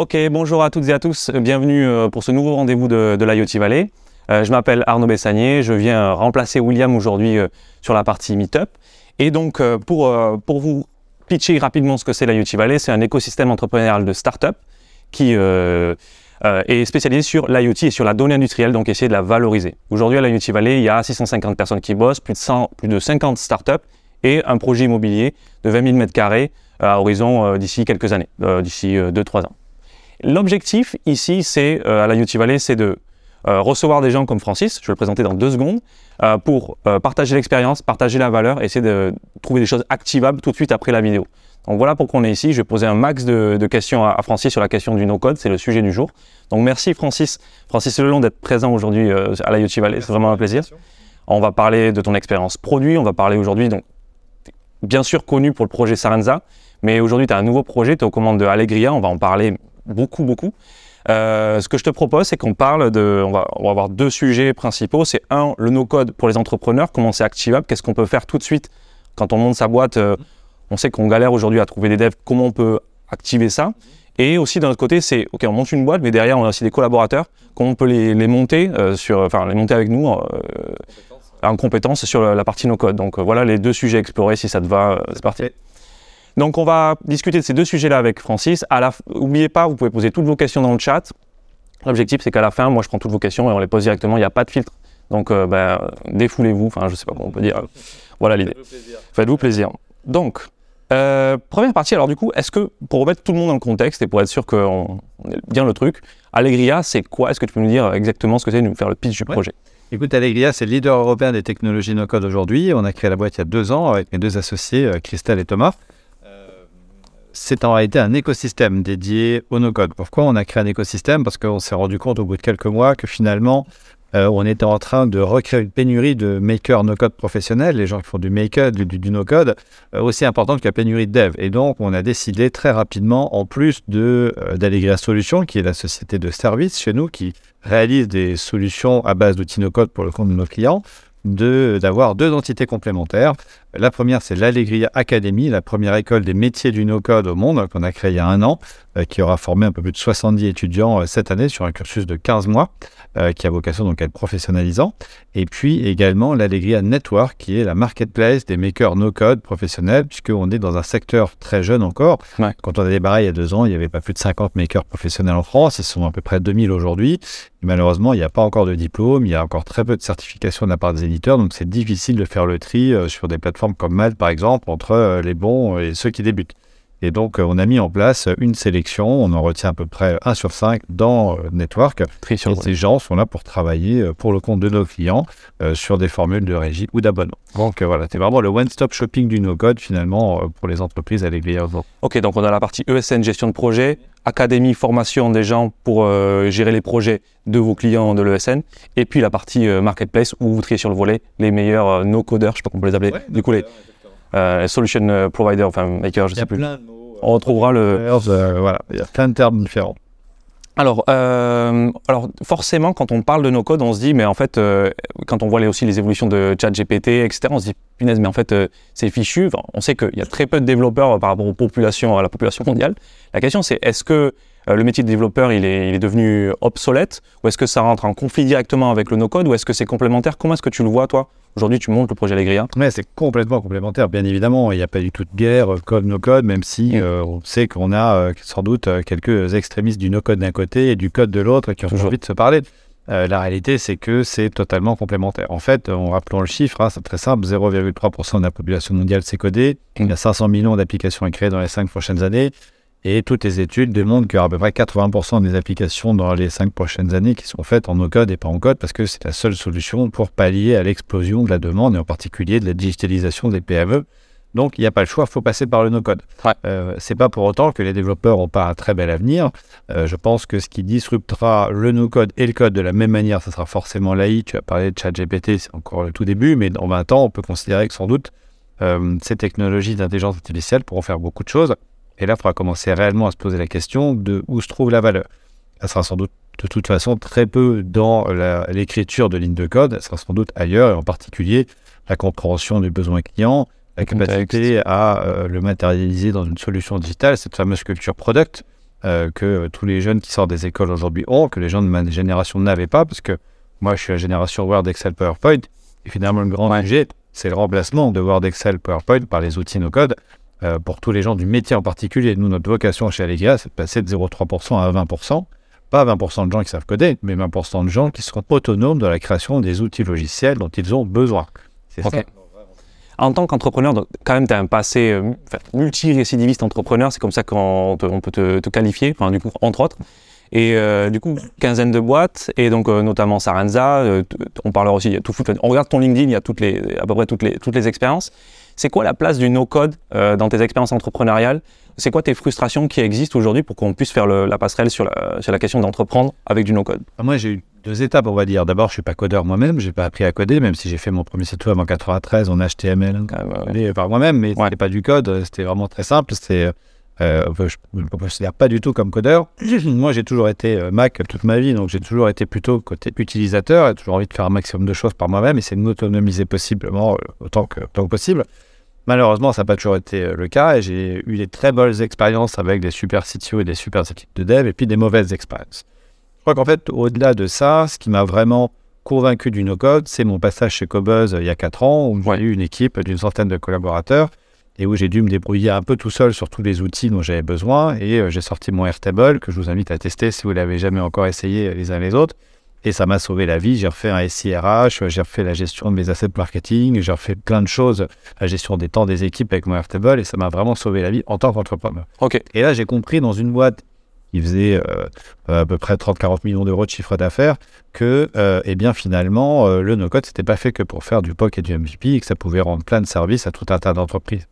Ok, bonjour à toutes et à tous, bienvenue euh, pour ce nouveau rendez-vous de, l'IoT Valley. Euh, je m'appelle Arnaud Bessanier, je viens remplacer William aujourd'hui euh, sur la partie Meetup. Et donc, pour, vous pitcher rapidement ce que c'est l'IoT Valley, c'est un écosystème entrepreneurial de start-up qui est spécialisé sur l'IoT et sur la donnée industrielle, donc essayer de la valoriser. Aujourd'hui, à l'IoT Valley, il y a 650 personnes qui bossent, plus de, 100, plus de 50 start-up et un projet immobilier de 20 000 m2 à horizon d'ici quelques années, d'ici 2-3 ans. L'objectif ici, c'est euh, à la UT Valley, c'est de euh, recevoir des gens comme Francis, je vais le présenter dans deux secondes, euh, pour partager l'expérience, partager la valeur, essayer de trouver des choses activables tout de suite après la vidéo. Donc voilà pourquoi on est ici. Je vais poser un max de, questions à, Francis sur la question du no-code, c'est le sujet du jour. Donc merci Francis, Francis Lelon d'être présent aujourd'hui à la UT Valley, c'est vraiment un plaisir. On va parler de ton expérience produit, on va parler aujourd'hui, donc bien sûr connu pour le projet Sarenza, mais aujourd'hui tu as un nouveau projet, tu es aux commandes de Allegria, on va en parler beaucoup, beaucoup. Euh, ce que je te propose, c'est qu'on parle de. On va, on va, avoir deux sujets principaux. C'est un, le no-code pour les entrepreneurs, comment c'est activable, qu'est-ce qu'on peut faire tout de suite quand on monte sa boîte. Euh, on sait qu'on galère aujourd'hui à trouver des devs, comment on peut activer ça. Et aussi d'un autre côté, c'est ok, on monte une boîte, mais derrière on a aussi des collaborateurs, comment on peut les, les monter euh, sur, enfin les monter avec nous en compétences sur la, partie no-code. Donc voilà les deux sujets explorés. Si ça te va, c'est parti. Donc on va discuter de ces deux sujets-là avec Francis. N'oubliez pas, vous pouvez poser toutes vos questions dans le chat. L'objectif, c'est qu'à la fin, moi, je prends toutes vos questions et on les pose directement. Il n'y a pas de filtre. Donc, euh, ben, défoulez-vous. Enfin, je ne sais pas comment on peut dire. Voilà l'idée. Faites-vous plaisir. Donc, euh, première partie. Alors, du coup, est-ce que, pour remettre tout le monde dans le contexte et pour être sûr qu'on ait bien le truc, Allegria, c'est quoi? Est-ce que tu peux nous dire exactement ce que c'est, nous faire le pitch du projet? Écoute, Allegria, c'est le leader européen des technologies no-code aujourd'hui. On a créé la boîte il y a deux ans avec mes deux associés, euh, Christelle et Thomas c'est en réalité un écosystème dédié au no-code. Pourquoi on a créé un écosystème? Parce qu'on s'est rendu compte au bout de quelques mois que finalement, euh, on était en train de recréer une pénurie de makers no-code professionnels, les gens qui font du make du, du, no-code, euh, aussi importante que la pénurie de dev. Et donc, on a décidé très rapidement, en plus de euh, d'Allegria Solutions, qui est la société de service chez nous, qui réalise des solutions à base d'outils no-code pour le compte de nos clients, d'avoir deux entités complémentaires. La première, c'est l'Allegria Academy, la première école des métiers du no-code au monde, qu'on a créée il y a un an, euh, qui aura formé un peu plus de 70 étudiants euh, cette année sur un cursus de 15 mois, euh, qui a vocation donc à être professionnalisant. Et puis également l'Allegria Network, qui est la marketplace des makers no-code professionnels, puisqu'on est dans un secteur très jeune encore. Quand on a débarré il y a deux ans, il n'y avait pas plus de 50 makers professionnels en France, ils sont à peu près 2000 aujourd'hui. Malheureusement, il n'y a pas encore de diplôme, il y a encore très peu de certifications de la part des éditeurs, donc c'est difficile de faire le tri sur des plateformes comme Malte, par exemple, entre euh, les bons et ceux qui débutent. Et donc, euh, on a mis en place une sélection. On en retient à peu près 1 sur 5 dans euh, Network. Et ces gens sont là pour travailler pour le compte de nos clients sur des formules de régie ou d'abonnement. Donc, voilà, c'est vraiment le one-stop shopping du no-code finalement pour les entreprises avec les Ok, donc on a la partie ESN, gestion de projet, académie, formation des gens pour gérer les projets de vos clients de l'ESN, et puis la partie marketplace où vous triez sur le volet les meilleurs no-coders, je sais pas comment on peut les appeler, du coup les euh, solution euh, provider, enfin maker, je sais plus. On retrouvera le. voilà, il y a plein de termes différents. Alors, euh, alors, forcément, quand on parle de nos codes, on se dit, mais en fait, quand on voit aussi les évolutions de ChatGPT, etc., on se dit, punaise, mais en fait, c'est fichu. on sait qu'il y a très peu de développeurs par rapport aux populations, à la population mondiale. La question, c'est est-ce que le métier de développeur, il est, il est devenu obsolète Ou est-ce que ça rentre en conflit directement avec le no-code Ou est-ce que c'est complémentaire? Comment est-ce que tu le vois, toi? Aujourd'hui, tu montes le projet Allegria Oui, c'est complètement complémentaire, bien évidemment. Il n'y a pas du tout de guerre, euh, code, no-code, même si mm. euh, on sait qu'on a euh, sans doute quelques extrémistes du no-code d'un côté et du code de l'autre qui ont envie de se parler. la réalité, c'est que c'est totalement complémentaire. En fait, en rappelant le chiffre, hein, c'est très simple 0,3% de la population mondiale s'est codée. Il y a 500 millions d'applications à créer dans les 5 prochaines années. Et toutes les études démontrent qu'il y aura à peu près 80% des applications dans les 5 prochaines années qui sont faites en no-code et pas en code parce que c'est la seule solution pour pallier à l'explosion de la demande et en particulier de la digitalisation des PME. Donc, il n'y a pas le choix, il faut passer par le no-code. Ouais. Euh, c'est pas pour autant que les développeurs n'ont pas un très bel avenir. Euh, je pense que ce qui disruptera le no-code et le code de la même manière, ce sera forcément l'AI. Tu as parlé de ChatGPT, c'est encore le tout début, mais dans 20 ans, on peut considérer que sans doute euh, ces technologies d'intelligence artificielle pourront faire beaucoup de choses. Et là, il faudra commencer réellement à se poser la question de où se trouve la valeur. Ça sera sans doute de toute façon très peu dans l'écriture de lignes de code, ça sera sans doute ailleurs, et en particulier la compréhension des besoins clients, la capacité à euh, le matérialiser dans une solution digitale, cette fameuse culture product euh, que tous les jeunes qui sortent des écoles aujourd'hui ont, que les gens de ma génération n'avaient pas, parce que moi je suis la génération Word, Excel, PowerPoint, et finalement le grand sujet, c'est le remplacement de Word, Excel, PowerPoint par les outils no-code. Euh, pour tous les gens du métier en particulier, nous, notre vocation chez Allegria, c'est de passer de 0,3% à 20%. Pas 20% de gens qui savent coder, mais 20% de gens qui seront autonomes dans la création des outils logiciels dont ils ont besoin. C'est ça. En tant qu'entrepreneur, quand même, tu as un passé euh, multirécidiviste entrepreneur, c'est comme ça qu'on te- on peut te, te qualifier, enfin, du coup, entre autres. Et euh, du coup, quinzaine de boîtes, et donc euh, notamment Sarenza, euh, on parlera aussi, a tout, on regarde ton LinkedIn, il y a toutes les, à peu près toutes les, toutes les expériences. C'est quoi la place du no-code dans tes expériences entrepreneuriales? C'est quoi tes frustrations qui existent aujourd'hui pour qu'on puisse faire le- la passerelle sur la, sur la question d'entreprendre avec du no-code? Ah, Moi, j'ai eu deux étapes, on va dire. D'abord, je suis pas codeur moi-même, j'ai pas appris à coder, même si j'ai fait mon premier site web en 93 en HTML. Ouais. codé par moi-même, mais Ouais. c'était pas du code, c'était vraiment très simple. C'était, euh, je ne me considère pas du tout comme codeur. moi, j'ai toujours été euh, Mac toute ma vie, donc j'ai toujours été plutôt côté utilisateur, et toujours envie de faire un maximum de choses par moi-même, et c'est de m'autonomiser possiblement euh, autant que, autant que possible. Malheureusement, ça n'a pas toujours été le cas, et j'ai eu des très bonnes expériences avec des super CTO et des super équipes de dev, et puis des mauvaises expériences. Je crois qu'en fait, au-delà de ça, ce qui m'a vraiment convaincu du no-code, c'est mon passage chez Cobuzz il y a 4 ans, où Ouais. j'ai eu une équipe d'une centaine de collaborateurs et où j'ai dû me débrouiller un peu tout seul sur tous les outils dont j'avais besoin. Et euh, j'ai sorti mon Airtable, que je vous invite à tester si vous l'avez jamais encore essayé euh, les uns les autres. Et ça m'a sauvé la vie. J'ai refait un SIRH, euh, j'ai refait la gestion de mes assets marketing, j'ai refait plein de choses, la gestion des temps des équipes avec mon Airtable, et ça m'a vraiment sauvé la vie en tant qu'entrepreneur. Ok, Et là, j'ai compris dans une boîte qui faisait euh, à peu près 30-40 millions d'euros de chiffre d'affaires que, euh, eh bien, finalement, euh, le no-code, c'était pas fait que pour faire du POC et du MVP et que ça pouvait rendre plein de services à tout un tas d'entreprises.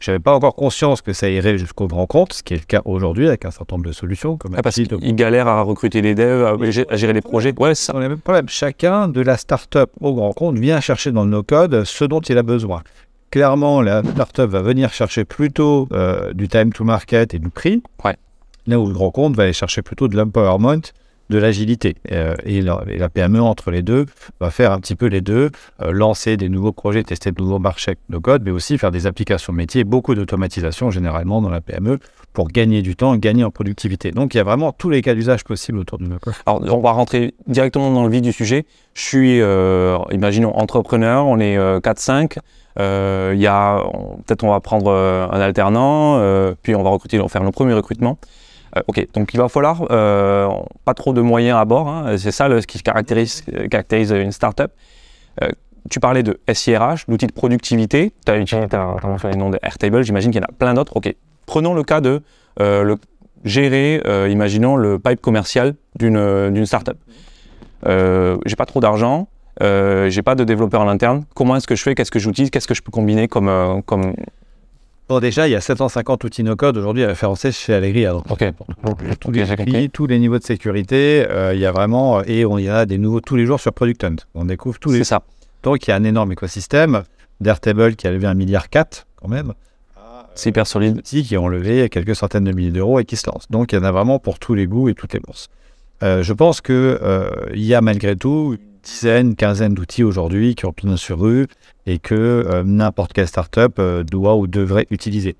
Je n'avais pas encore conscience que ça irait jusqu'au grand compte, ce qui est le cas aujourd'hui avec un certain nombre de solutions. Comme Ah, parce qu'ils galèrent à recruter les devs, à, gé- à gérer les projets. Ouais, c'est ça. on a le même problème. Chacun, de la start-up au grand compte, vient chercher dans le no-code ce dont il a besoin. Clairement, la start-up va venir chercher plutôt euh, du time to market et du prix. Ouais. Là où le grand compte va aller chercher plutôt de l'empowerment, de l'agilité. Euh, et, la, PME, entre les deux, va faire un petit peu les deux, euh, lancer des nouveaux projets, tester de nouveaux marchés de code, mais aussi faire des applications métiers, beaucoup d'automatisation généralement dans la PME pour gagner du temps, gagner en productivité. Donc il y a vraiment tous les cas d'usage possibles autour du no-code. Alors, on va rentrer directement dans le vif du sujet. Je suis, euh, imaginons, entrepreneur, on est euh, 4-5. Euh, il y a, peut-être on va prendre un alternant, puis on va recruter, on va faire nos premiers recrutements. Euh, ok, donc il va falloir euh, pas trop de moyens à bord. hein. c'est ça ce qui caractérise, une startup. Euh, tu parlais de SIRH, d'outils de productivité. Tu as utilisé, t'as- t'as mentionné le nom de Airtable, j'imagine qu'il y en a plein d'autres. Ok, prenons le cas de euh, gérer, imaginons, le pipe commercial d'une startup. J'ai pas trop d'argent, j'ai pas de développeur en interne. Comment est-ce que je fais? Qu'est-ce que j'utilise? Qu'est-ce que je peux combiner comme... Bon, déjà, il y a 750 outils no-code aujourd'hui référencés chez Allegria. Donc, Ok. tous les outils, tous les niveaux de sécurité, euh, il y a vraiment, et on, y a des nouveaux tous les jours sur Product Hunt. On découvre tous les C'est ça. Donc, il y a un énorme écosystème d'Airtable qui a levé un milliard 4 quand même. C'est hyper solide. Outils qui ont levé quelques centaines de milliers d'euros et qui se lancent. Donc, il y en a vraiment pour tous les goûts et toutes les bourses. Euh, je pense que euh, y a malgré tout dizaine, quinzaine d'outils aujourd'hui qui ont pignon sur rue et que euh, n'importe quelle startup euh, doit ou devrait utiliser.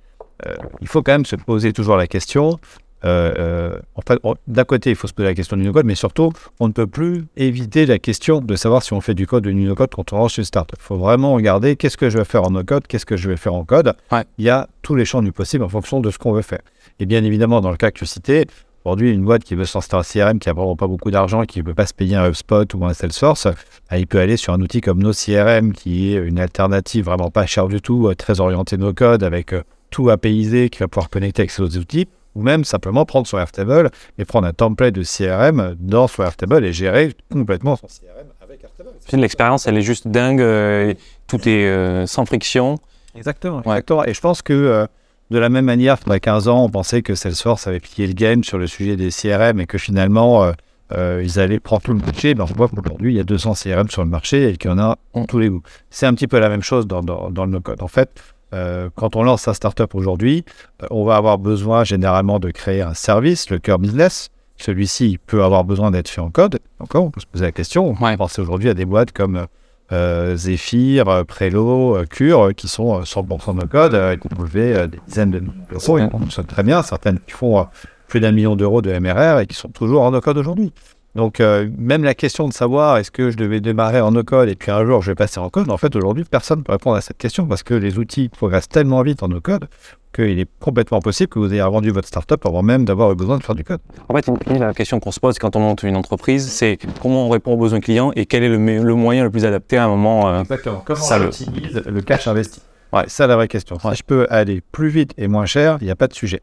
Euh, il faut quand même se poser toujours la question. en fait, d'un côté, il faut se poser la question du no-code, mais surtout, on ne peut plus éviter la question de savoir si on fait du code ou du no-code quand on rentre chez une startup. Il faut vraiment regarder qu'est-ce que je vais faire en no-code, qu'est-ce que je vais faire en code. Ouais. Il y a tous les champs du possible en fonction de ce qu'on veut faire. Et bien évidemment, dans le cas que tu citais, Aujourd'hui, une boîte qui veut s'installer un CRM, qui a vraiment pas beaucoup d'argent, qui ne peut pas se payer un HubSpot ou un Salesforce, il peut aller sur un outil comme NoCRM, qui est une alternative vraiment pas chère du tout, euh, très orientée no code, avec euh, tout apaisé, qui va pouvoir connecter avec ses autres outils, ou même simplement prendre son Airtable et prendre un template de CRM dans son Airtable et gérer complètement son CRM avec Airtable. L'expérience, elle est juste dingue. euh, tout est euh, sans friction. Exactement, exactement. Et je pense que euh, de la même manière, il y a 15 ans, on pensait que Salesforce avait plié le game sur le sujet des CRM et que finalement, euh, euh, ils allaient prendre tout le marché. Ben, on voit qu'aujourd'hui, il y a 200 CRM sur le marché et qu'il y en a en tous les goûts. C'est un petit peu la même chose dans, dans, dans le no-code. En fait, euh, quand on lance sa startup aujourd'hui, on va avoir besoin généralement de créer un service, le cœur business. Celui-ci peut avoir besoin d'être fait en code. Encore, on peut se poser la question. On Ouais. penser aujourd'hui à des boîtes comme euh, Zephyr, euh, Prelo, euh, Cure, euh, qui sont euh, 100% de code, et qui lever euh, des dizaines de millions d'euros. Et on fonctionne très bien. Certaines qui font plus d'un million d'euros de MRR et qui sont toujours en no-code aujourd'hui. Donc, euh, même la question de savoir est-ce que je devais démarrer en no-code et puis un jour je vais passer en code, en fait, aujourd'hui, personne ne peut répondre à cette question parce que les outils progressent tellement vite en no-code qu'il est complètement possible que vous ayez vendu votre startup avant même d'avoir eu besoin de faire du code. En fait, la question qu'on se pose quand on monte une entreprise, c'est comment on répond aux besoins clients et quel est le, me- le moyen le plus adapté à un moment. euh, Exactement. Comment Ça, on le- optimise le cash investi? Ouais, c'est ça la vraie question. Si je peux aller plus vite et moins cher, il n'y a pas de sujet.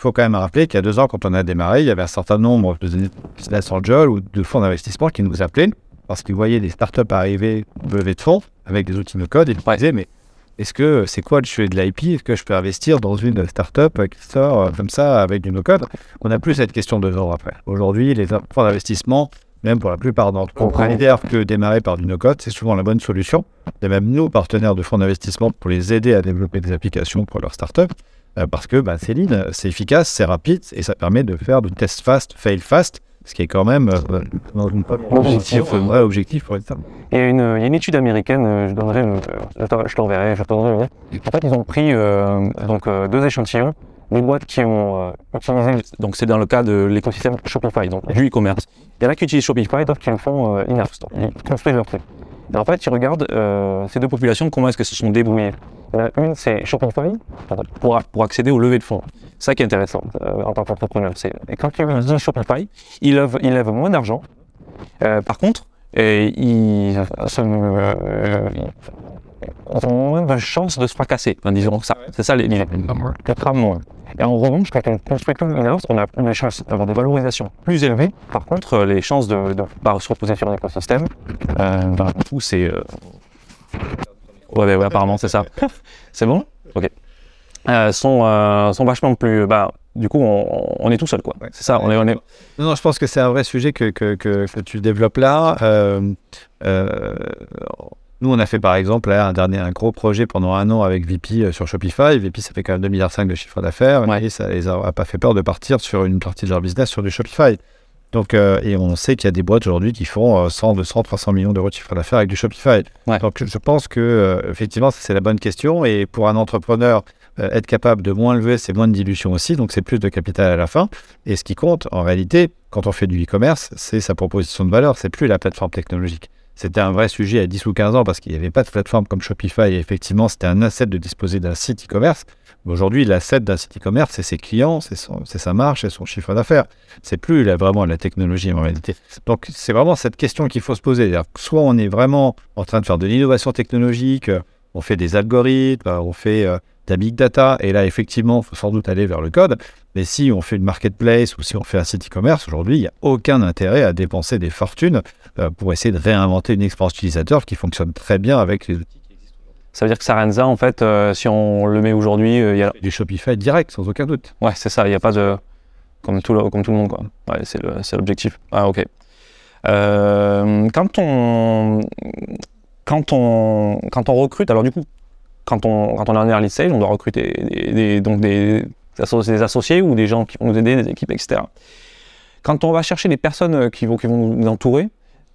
Il faut quand même rappeler qu'il y a deux ans, quand on a démarré, il y avait un certain nombre de business angels ou de fonds d'investissement qui nous appelaient parce qu'ils voyaient des startups arriver levées de fonds avec des outils de code et ils Ouais. disaient mais est-ce que c'est quoi le sujet de l'IP Est-ce que je peux investir dans une startup qui sort euh, comme ça avec du no-code? On n'a plus cette question deux ans après. Aujourd'hui, les fonds d'investissement, même pour la plupart d'entre eux, considèrent que démarrer par du no-code, c'est souvent la bonne solution. Et même nous, partenaires de fonds d'investissement, pour les aider à développer des applications pour leur startup, euh, parce que bah, c'est lean, c'est efficace, c'est rapide et ça permet de faire du test fast, fail fast, ce qui est quand même euh, Objectif, un vrai objectif pour une startup. Il y a une, il y a une étude américaine, euh, je donnerai, le- je t'en- je t'enverrai, je t'enverrai le lien. En fait, ils ont pris euh, donc euh, deux échantillons, des boîtes qui ont euh, utilisé, donc c'est dans le cas de l'écosystème Shopify, donc du e-commerce. Il y en a qui utilisent Shopify, d'autres qui le font euh, in-house, ils construisent leur truc. Et en fait, ils regardent euh, ces deux populations, comment est-ce qu'elles se sont débrouillées? Il y en a une, c'est Shopify, pour, pour accéder aux levées de fonds. Ça qui est intéressant euh, en tant qu'entrepreneur. c'est- Et quand tu utilises Shopify, ils lèvent, ils lèvent moins d'argent. Euh, par contre, et ils, euh, ils ont moins de chances de se fracasser. Enfin, disons ça. C'est ça l'idée. Quatre moins. Et en revanche, quand on construit comme une house, on a des chances d'avoir des valorisations plus élevées. Par contre, euh, les chances de, bah, se reposer sur un écosystème, euh, bah, tout c'est. euh, Ouais, ouais, ouais, apparemment c'est ça. c'est bon? Ok. Euh, sont, euh, sont vachement plus. Bah, du coup, on, on est tout seul, quoi. Ouais. C'est ça, on est, on est, Non, non, je pense que c'est un vrai sujet que, que, que, que tu développes là. Euh, euh, nous, on a fait par exemple là, un, dernier, un gros projet pendant un an avec VP euh, sur Shopify. VP, ça fait quand même 2,5 milliards de chiffre d'affaires. Ouais. Et ça les a, a pas fait peur de partir sur une partie de leur business sur du Shopify. Donc, euh, et on sait qu'il y a des boîtes aujourd'hui qui font euh, 100, 200, 300 millions d'euros de chiffre d'affaires avec du Shopify. Ouais. Donc, je pense que euh, effectivement, c'est la bonne question. Et pour un entrepreneur, euh, être capable de moins lever, c'est moins de dilution aussi. Donc, c'est plus de capital à la fin. Et ce qui compte, en réalité, quand on fait du e-commerce, c'est sa proposition de valeur. C'est plus la plateforme technologique. C'était un vrai sujet à 10 ou 15 ans parce qu'il n'y avait pas de plateforme comme Shopify. Et effectivement, c'était un asset de disposer d'un site e-commerce. Aujourd'hui, l'asset d'un site e-commerce, c'est ses clients, c'est sa marge, c'est son chiffre d'affaires. C'est plus là, vraiment la technologie en réalité. Donc, c'est vraiment cette question qu'il faut se poser. Soit on est vraiment en train de faire de l'innovation technologique, euh, on fait des algorithmes, euh, on fait euh, de la big data, et là, effectivement, il faut sans doute aller vers le code. Mais si on fait une marketplace ou si on fait un site e-commerce, aujourd'hui, il n'y a aucun intérêt à dépenser des fortunes euh, pour essayer de réinventer une expérience utilisateur qui fonctionne très bien avec les outils Ça veut dire que Sarenza, en fait, euh, si on le met aujourd'hui, euh, il y a... du Shopify direct, sans aucun doute. ouais, c'est ça, il n'y a pas de. Comme tout le, comme tout le monde, quoi. Ouais, c'est l'objectif. Ah, ok. Euh, quand on. Quand on, quand on recrute, alors du coup, quand on, quand on est en early stage, on doit recruter des, des- donc des, des associés ou des gens qui vont nous aider, des équipes, etc. Quand on va chercher des personnes euh, qui vont, qui vont nous entourer,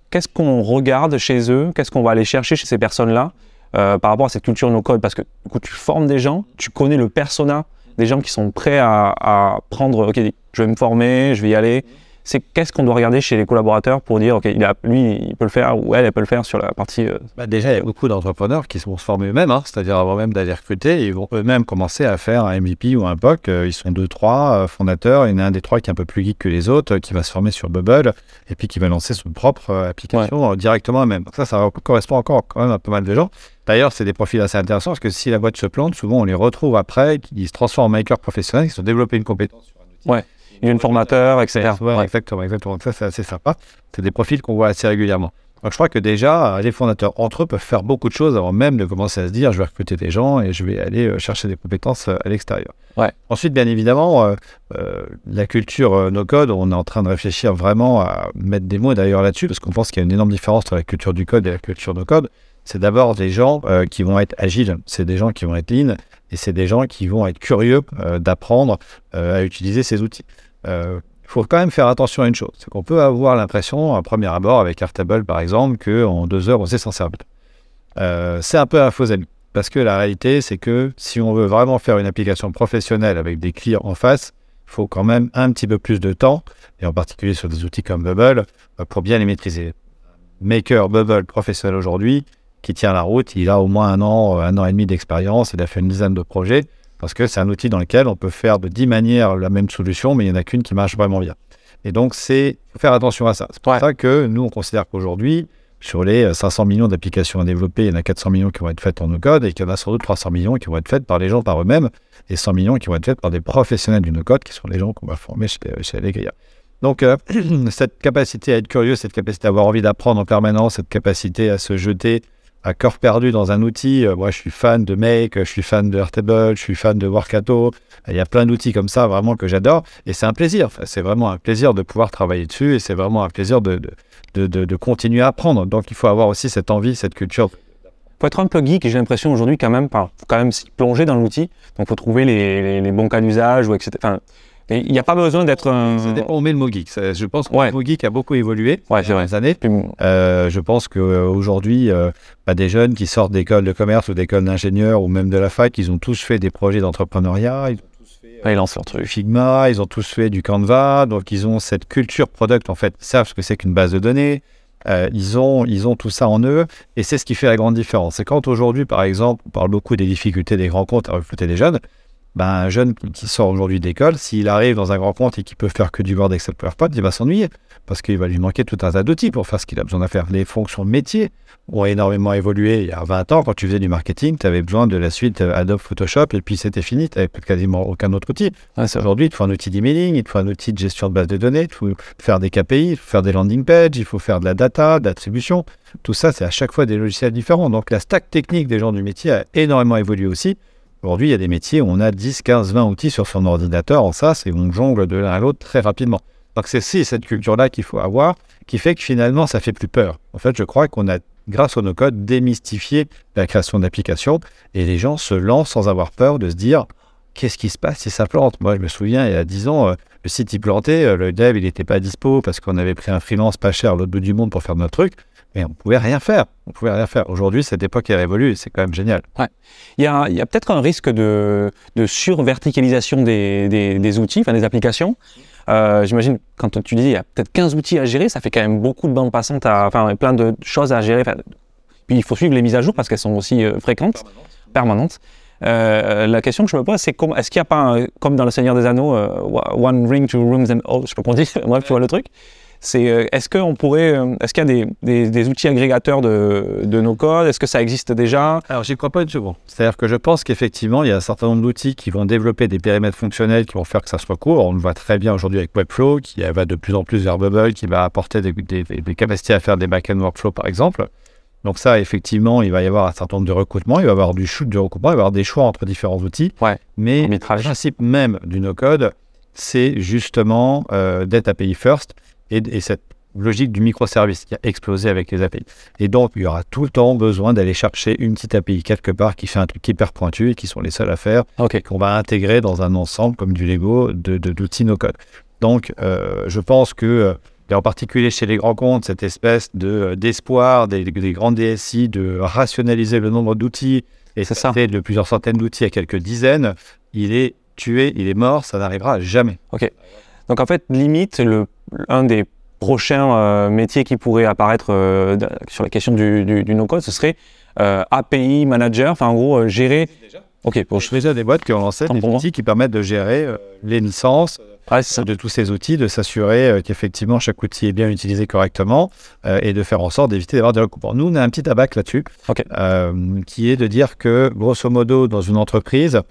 qu'est-ce qu'on regarde chez eux? Qu'est-ce qu'on va aller chercher chez ces personnes-là euh, par rapport à cette culture no-code? Parce que du coup, tu formes des gens, tu connais le persona des gens qui sont prêts à, à prendre, ok, je vais me former, je vais y aller. C'est qu'est-ce qu'on doit regarder chez les collaborateurs pour dire, ok, il a, lui, il peut le faire, ou elle, elle peut le faire sur la partie. euh, Bah, déjà, il y a beaucoup d'entrepreneurs qui vont se former eux-mêmes, hein, c'est-à-dire avant même d'aller recruter, ils vont eux-mêmes commencer à faire un MVP ou un POC. Euh, Ils sont deux, trois euh, fondateurs. Il y en a un des trois qui est un peu plus geek que les autres, qui va se former sur Bubble et puis qui va lancer son propre application directement eux-mêmes. Donc ça, ça correspond encore quand même à pas mal de gens. D'ailleurs, c'est des profils assez intéressants parce que si la boîte se plante, souvent on les retrouve après, ils se transforment en makers professionnels, ils ont développé une compétence sur un outil. Ouais. Il y a une formateur, etc. Ouais. Exactement, exactement. Donc ça, c'est assez sympa. C'est des profils qu'on voit assez régulièrement. Donc je crois que déjà, les fondateurs entre eux peuvent faire beaucoup de choses avant même de commencer à se dire je vais recruter des gens et je vais aller euh, chercher des compétences euh, à l'extérieur. Ouais. Ensuite, bien évidemment, euh, euh, la culture euh, no-code, on est en train de réfléchir vraiment à mettre des mots d'ailleurs là-dessus parce qu'on pense qu'il y a une énorme différence entre la culture du code et la culture no-code. C'est d'abord des gens euh, qui vont être agiles, c'est des gens qui vont être lean et c'est des gens qui vont être curieux euh, d'apprendre euh, à utiliser ces outils. Il faut quand même faire attention à une chose, c'est qu'on peut avoir l'impression, à premier abord, avec Airtable par exemple, qu'en deux heures, on sait s'en servir. C'est un peu un faux ami, parce que la réalité, c'est que si on veut vraiment faire une application professionnelle avec des clients en face, il faut quand même un petit peu plus de temps, et en particulier sur des outils comme Bubble, pour bien les maîtriser. Maker Bubble professionnel aujourd'hui, qui tient la route, il a au moins un an, euh, un an et demi d'expérience, il a fait une dizaine de projets, parce que c'est un outil dans lequel on peut faire de 10 manières la même solution, mais il n'y en a qu'une qui marche vraiment bien. Et donc, c'est faire attention à ça. C'est pour Ouais. ça que nous, on considère qu'aujourd'hui, sur les euh, 500 millions d'applications à développer, il y en a 400 millions qui vont être faites en no-code et qu'il y en a sans doute 300 millions qui vont être faites par les gens par eux-mêmes et 100 millions qui vont être faites par des professionnels du no-code qui sont les gens qu'on va former chez, chez Allegria. Donc, euh, cette capacité à être curieux, cette capacité à avoir envie d'apprendre en permanence, cette capacité à se jeter à corps perdu dans un outil. Euh, moi, je suis fan de Make, je suis fan de Airtable, je suis fan de Workato. Il y a plein d'outils comme ça, vraiment, que j'adore. Et c'est un plaisir. C'est vraiment un plaisir de pouvoir travailler dessus et c'est vraiment un plaisir de, de, de, continuer à apprendre. Donc, il faut avoir aussi cette envie, cette culture. faut être un peu geek, j'ai l'impression aujourd'hui quand même, enfin, faut quand même s'y plonger dans l'outil. Donc, faut trouver les, les- bons cas d'usage ou etc. il n'y a pas besoin d'être un. Ça dépend où on met le mot geek. Ça, Je pense que Ouais. le mot geek a beaucoup évolué Ouais, ces vrai. années. Euh, je pense qu'aujourd'hui, euh, bah, des jeunes qui sortent d'écoles de commerce ou d'écoles d'ingénieurs ou même de la fac, ils ont tous fait des projets d'entrepreneuriat, ils ont tous fait ils lancent leur truc. Figma, ils ont tous fait du Canva, donc ils ont cette culture product en fait, ils savent ce que c'est qu'une base de données, euh, ils, ont, ils ont tout ça en eux, et c'est ce qui fait la grande différence. C'est quand aujourd'hui, par exemple, on parle beaucoup des difficultés des grands comptes à recruter des jeunes, ben, un jeune qui sort aujourd'hui d'école, s'il arrive dans un grand compte et qui peut faire que du Word, Excel, PowerPoint, il va s'ennuyer, parce qu'il va lui manquer tout un tas d'outils pour faire ce qu'il a besoin de faire. Les fonctions métiers ont énormément évolué. Il y a 20 ans, quand tu faisais du marketing, tu avais besoin de la suite Adobe Photoshop, et puis c'était fini, tu n'avais quasiment aucun autre outil. Vrai. Aujourd'hui, il te faut un outil d'emailing, il te faut un outil de gestion de base de données, il faut faire des KPI, il faut faire des landing pages, il faut faire de la data, de l'attribution. Tout ça, c'est à chaque fois des logiciels différents. Donc la stack technique des gens du métier a énormément évolué aussi. Aujourd'hui, il y a des métiers où on a 10, 15, 20 outils sur son ordinateur en SaaS et on jongle de l'un à l'autre très rapidement. Donc c'est cette culture-là qu'il faut avoir, qui fait que finalement, ça fait plus peur. En fait, je crois qu'on a, grâce au no-code, démystifié la création d'applications et les gens se lancent sans avoir peur de se dire qu'est-ce qui se passe si ça plante? Moi, je me souviens, il y a 10 ans, euh, le site il plantait, euh, le dev il n'était pas dispo parce qu'on avait pris un freelance pas cher à l'autre bout du monde pour faire notre truc, mais on pouvait rien faire. On pouvait rien faire. Aujourd'hui, cette époque est révolue et c'est quand même génial. Il y a, il y a peut-être un risque de, de surverticalisation des, des, des outils, enfin des applications. Euh, J'imagine, quand tu dis il y a peut-être 15 outils à gérer, ça fait quand même beaucoup de bandes passantes, à, enfin plein de choses à gérer. Enfin, puis il faut suivre les mises à jour parce qu'elles sont aussi euh, fréquentes, permanentes. Euh, la question que je me pose, c'est est-ce qu'il n'y a pas, un- comme dans Le Seigneur des Anneaux, One ring to room them all, je sais pas comment on dit, bref, tu vois le truc. C'est, euh, est-ce qu'on pourrait, euh, est-ce qu'il y a des, des, des outils agrégateurs de, de nos codes? Est-ce que ça existe déjà? Alors, j'y crois pas une seconde. C'est-à-dire que je pense qu'effectivement, il y a un certain nombre d'outils qui vont développer des périmètres fonctionnels qui vont faire que ça soit court. On le voit très bien aujourd'hui avec Webflow, qui va de plus en plus vers Bubble, qui va apporter des, capacités à faire des back-end workflows, par exemple. Donc ça, effectivement, il va y avoir un certain nombre de recrutements, il va y avoir du shoot de recrutement, il va y avoir des choix entre différents outils. Ouais, Mais le principe même du no-code, c'est justement euh, d'être API first et, et cette logique du microservice qui a explosé avec les API. Et donc, il y aura tout le temps besoin d'aller chercher une petite API quelque part qui fait un truc hyper pointu et qui sont les seuls à faire, Ok. qu'on va intégrer dans un ensemble comme du Lego de, de- d'outils no-code. Donc, euh, je pense que, euh, et en particulier chez les grands comptes, cette espèce de, euh, d'espoir des, des grands DSI de rationaliser le nombre d'outils et ça de plusieurs centaines d'outils à quelques dizaines, il est tué, il est mort, ça n'arrivera jamais. Donc en fait, limite, le, un des prochains euh, métiers qui pourrait apparaître euh, sur la question du, du, du no-code, ce serait euh, API manager, enfin en gros, gérer... Ok, bon, je... Déjà des boîtes qui ont lancé des pour outils qui permettent de gérer euh, les licences de tous ces outils, de s'assurer euh, qu'effectivement chaque outil est bien utilisé correctement et de faire en sorte d'éviter d'avoir des recoupements. Nous, on a un petit abac là-dessus, qui est de dire que, grosso modo, dans une entreprise,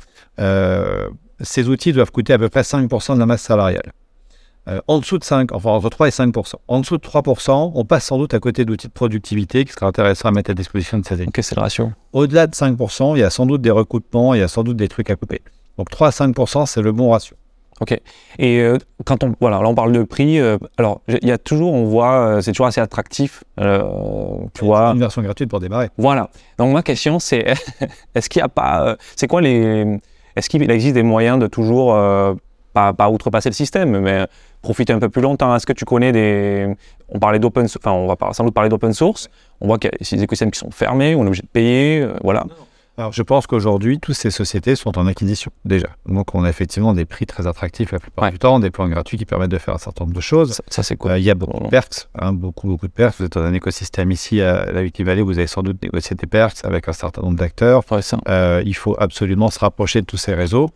ces outils doivent coûter à peu près 5% de la masse salariale. Euh, en dessous de 5, enfin entre 3 et 5 En dessous de 3% on passe sans doute à côté d'outils de productivité qui sera intéressant à mettre à disposition de ces équipes. Ok, c'est le ratio. Au-delà de 5 il y a sans doute des recoupements, il y a sans doute des trucs à couper. Donc 3 à 5% c'est le bon ratio. Ok. Et euh, quand on voilà, là on parle de prix. euh, alors il y a toujours, on voit, c'est toujours assez attractif. tu vois. Une version gratuite pour démarrer. Voilà. Donc ma question c'est, est-ce qu'il n'y a pas, c'est quoi les, est-ce qu'il existe des moyens de toujours pas, pas outrepasser le système, mais profiter un peu plus longtemps Est-ce que tu connais des, on parlait d'open, enfin on va sans doute parler d'open source. On voit qu'il y a des écosystèmes qui sont fermés, on est obligé de payer, euh, voilà. Alors, je pense qu'aujourd'hui, toutes ces sociétés sont en acquisition, déjà. Donc, on a effectivement des prix très attractifs la plupart Ouais. du temps, des plans gratuits qui permettent de faire un certain nombre de choses. Ça, ça, c'est cool. Euh, Il y a beaucoup de perks, hein, beaucoup, beaucoup de perks. Vous êtes dans un écosystème ici à la Valley, vous avez sans doute négocié des perks avec un certain nombre d'acteurs. Ouais. Euh, il faut absolument se rapprocher de tous ces réseaux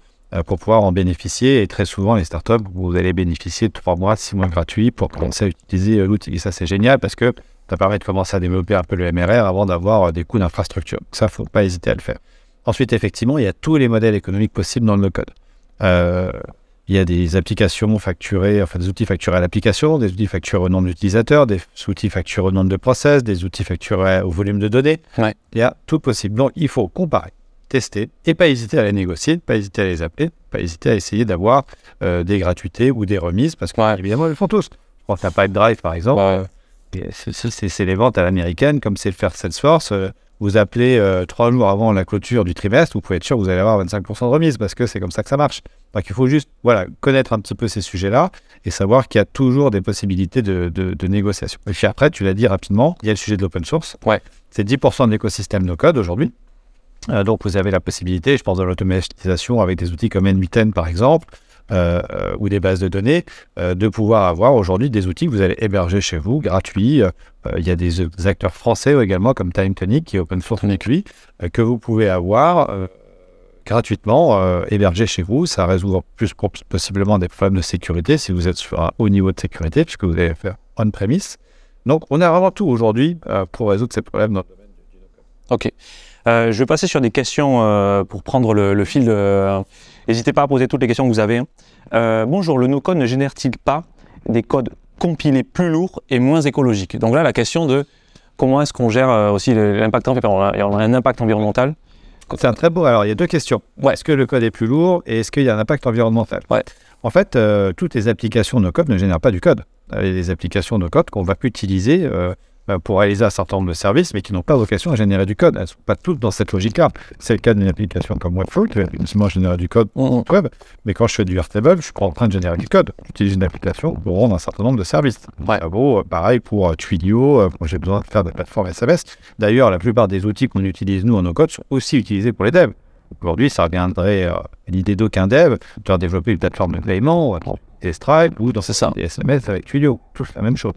pour pouvoir en bénéficier. Et très souvent, les startups, vous allez bénéficier de 3 mois, 6 mois gratuits pour commencer à utiliser euh, l'outil. Et ça, c'est génial parce que ça permet de commencer à développer un peu le MRR avant d'avoir euh, des coûts d'infrastructure. Ça, il ne faut pas hésiter à le faire. Ensuite, effectivement, il y a tous les modèles économiques possibles dans le no-code. Euh, il y a des applications facturées, enfin des outils facturés à l'application, des outils facturés au nombre d'utilisateurs, des outils facturés au nombre de process, des outils facturés au volume de données. Ouais. Il y a tout possible. Donc, il faut comparer, tester et pas hésiter à les négocier, pas hésiter à les appeler, pas hésiter à essayer d'avoir euh, des gratuités ou des remises parce que, Ouais. évidemment, ils le font tous. Je pense à Pipedrive, par exemple. Ouais. C'est- les ventes à l'américaine, comme c'est le faire Salesforce. euh, vous appelez euh, trois jours avant la clôture du trimestre, vous pouvez être sûr que vous allez avoir 25% de remise parce que c'est comme ça que ça marche. Donc il faut juste voilà, connaître un petit peu ces sujets-là et savoir qu'il y a toujours des possibilités de, de- de négociation. Et puis après, tu l'as dit rapidement, il y a le sujet de l'open source. Ouais. C'est 10% de l'écosystème no code aujourd'hui. Euh, donc vous avez la possibilité, je pense dans l'automatisation avec des outils comme NB10 par exemple, euh, euh, ou des bases de données, de pouvoir avoir aujourd'hui des outils que vous allez héberger chez vous, gratuits. Il y a des, acteurs français également comme Time Tonic qui est open source euh, que vous pouvez avoir gratuitement euh, hébergé chez vous. Ça résout plus possiblement des problèmes de sécurité si vous êtes sur un haut niveau de sécurité, puisque vous allez faire on-premise. Donc on a vraiment tout aujourd'hui pour résoudre ces problèmes dans le domaine du Ok. Euh, je vais passer sur des questions euh, pour prendre le, le fil. de- N'hésitez pas à poser toutes les questions que vous avez. hein. Euh, bonjour, le no-code ne génère-t-il pas des codes compilés plus lourds et moins écologiques? Donc là, la question de comment est-ce qu'on gère euh, aussi l'impact environnemental. A un impact environnemental. C'est un très beau. Alors, il y a deux questions. Ouais. Est-ce que le code est plus lourd et est-ce qu'il y a un impact environnemental? Ouais. En fait, euh, toutes les applications no code ne génèrent pas du code. Euh, des applications no code qu'on va utiliser euh, euh, pour réaliser un certain nombre de services, mais qui n'ont pas vocation à générer du code. Elles ne sont pas toutes dans cette logique-là. C'est le cas d'une application comme Webflow, qui va effectivement générer du code Mm, web, mais quand je fais du Airtable, je suis pas en train de générer du code. J'utilise une application pour rendre un certain nombre de services. Ouais. En gros, euh, pareil pour euh, Twilio, euh, j'ai besoin de faire des plateformes SMS. D'ailleurs, la plupart des outils qu'on utilise nous en no-code sont aussi utilisés pour les devs. Aujourd'hui, ça reviendrait euh, à l'idée d'aucun dev de développer une plateforme de paiement, euh, des Stripe ou dans des SMS avec Twilio. Tous la même chose.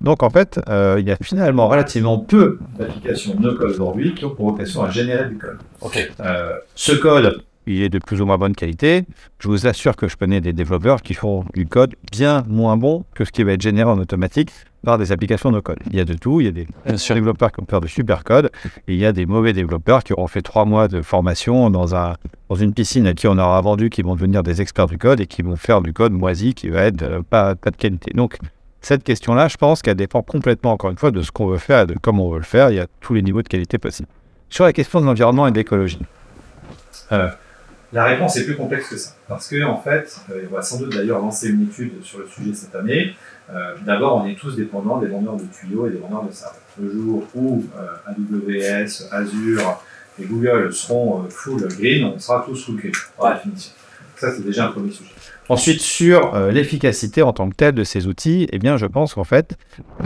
Donc en fait, euh, il y a finalement relativement peu d'applications no-code aujourd'hui qui ont pour vocation à générer du code. Ok. Euh, ce code, il est de plus ou moins bonne qualité. Je vous assure que je connais des développeurs qui font du code bien moins bon que ce qui va être généré en automatique par des applications no code. Il y a de tout. Il y a des Bien sûr. développeurs qui ont faire de super code et il y a des mauvais développeurs qui auront fait trois mois de formation dans, un, dans une piscine à qui on aura vendu, qui vont devenir des experts du code et qui vont faire du code moisi qui va être euh, pas, pas de qualité. Donc, cette question-là, je pense qu'elle dépend complètement, encore une fois, de ce qu'on veut faire et de comment on veut le faire. Il y a tous les niveaux de qualité possibles. Sur la question de l'environnement et de l'écologie, euh, La réponse est plus complexe que ça. Parce que, en fait, euh, on va sans doute d'ailleurs lancer une étude sur le sujet cette année. Euh, D'abord, on est tous dépendants des vendeurs de tuyaux et des vendeurs de serveurs. Le jour où euh, AWS, Azure et Google seront euh, full green, on sera tous full green, par définition. Ça, c'est déjà un premier sujet. Ensuite, sur euh, l'efficacité en tant que telle de ces outils, eh bien, je pense qu'en fait,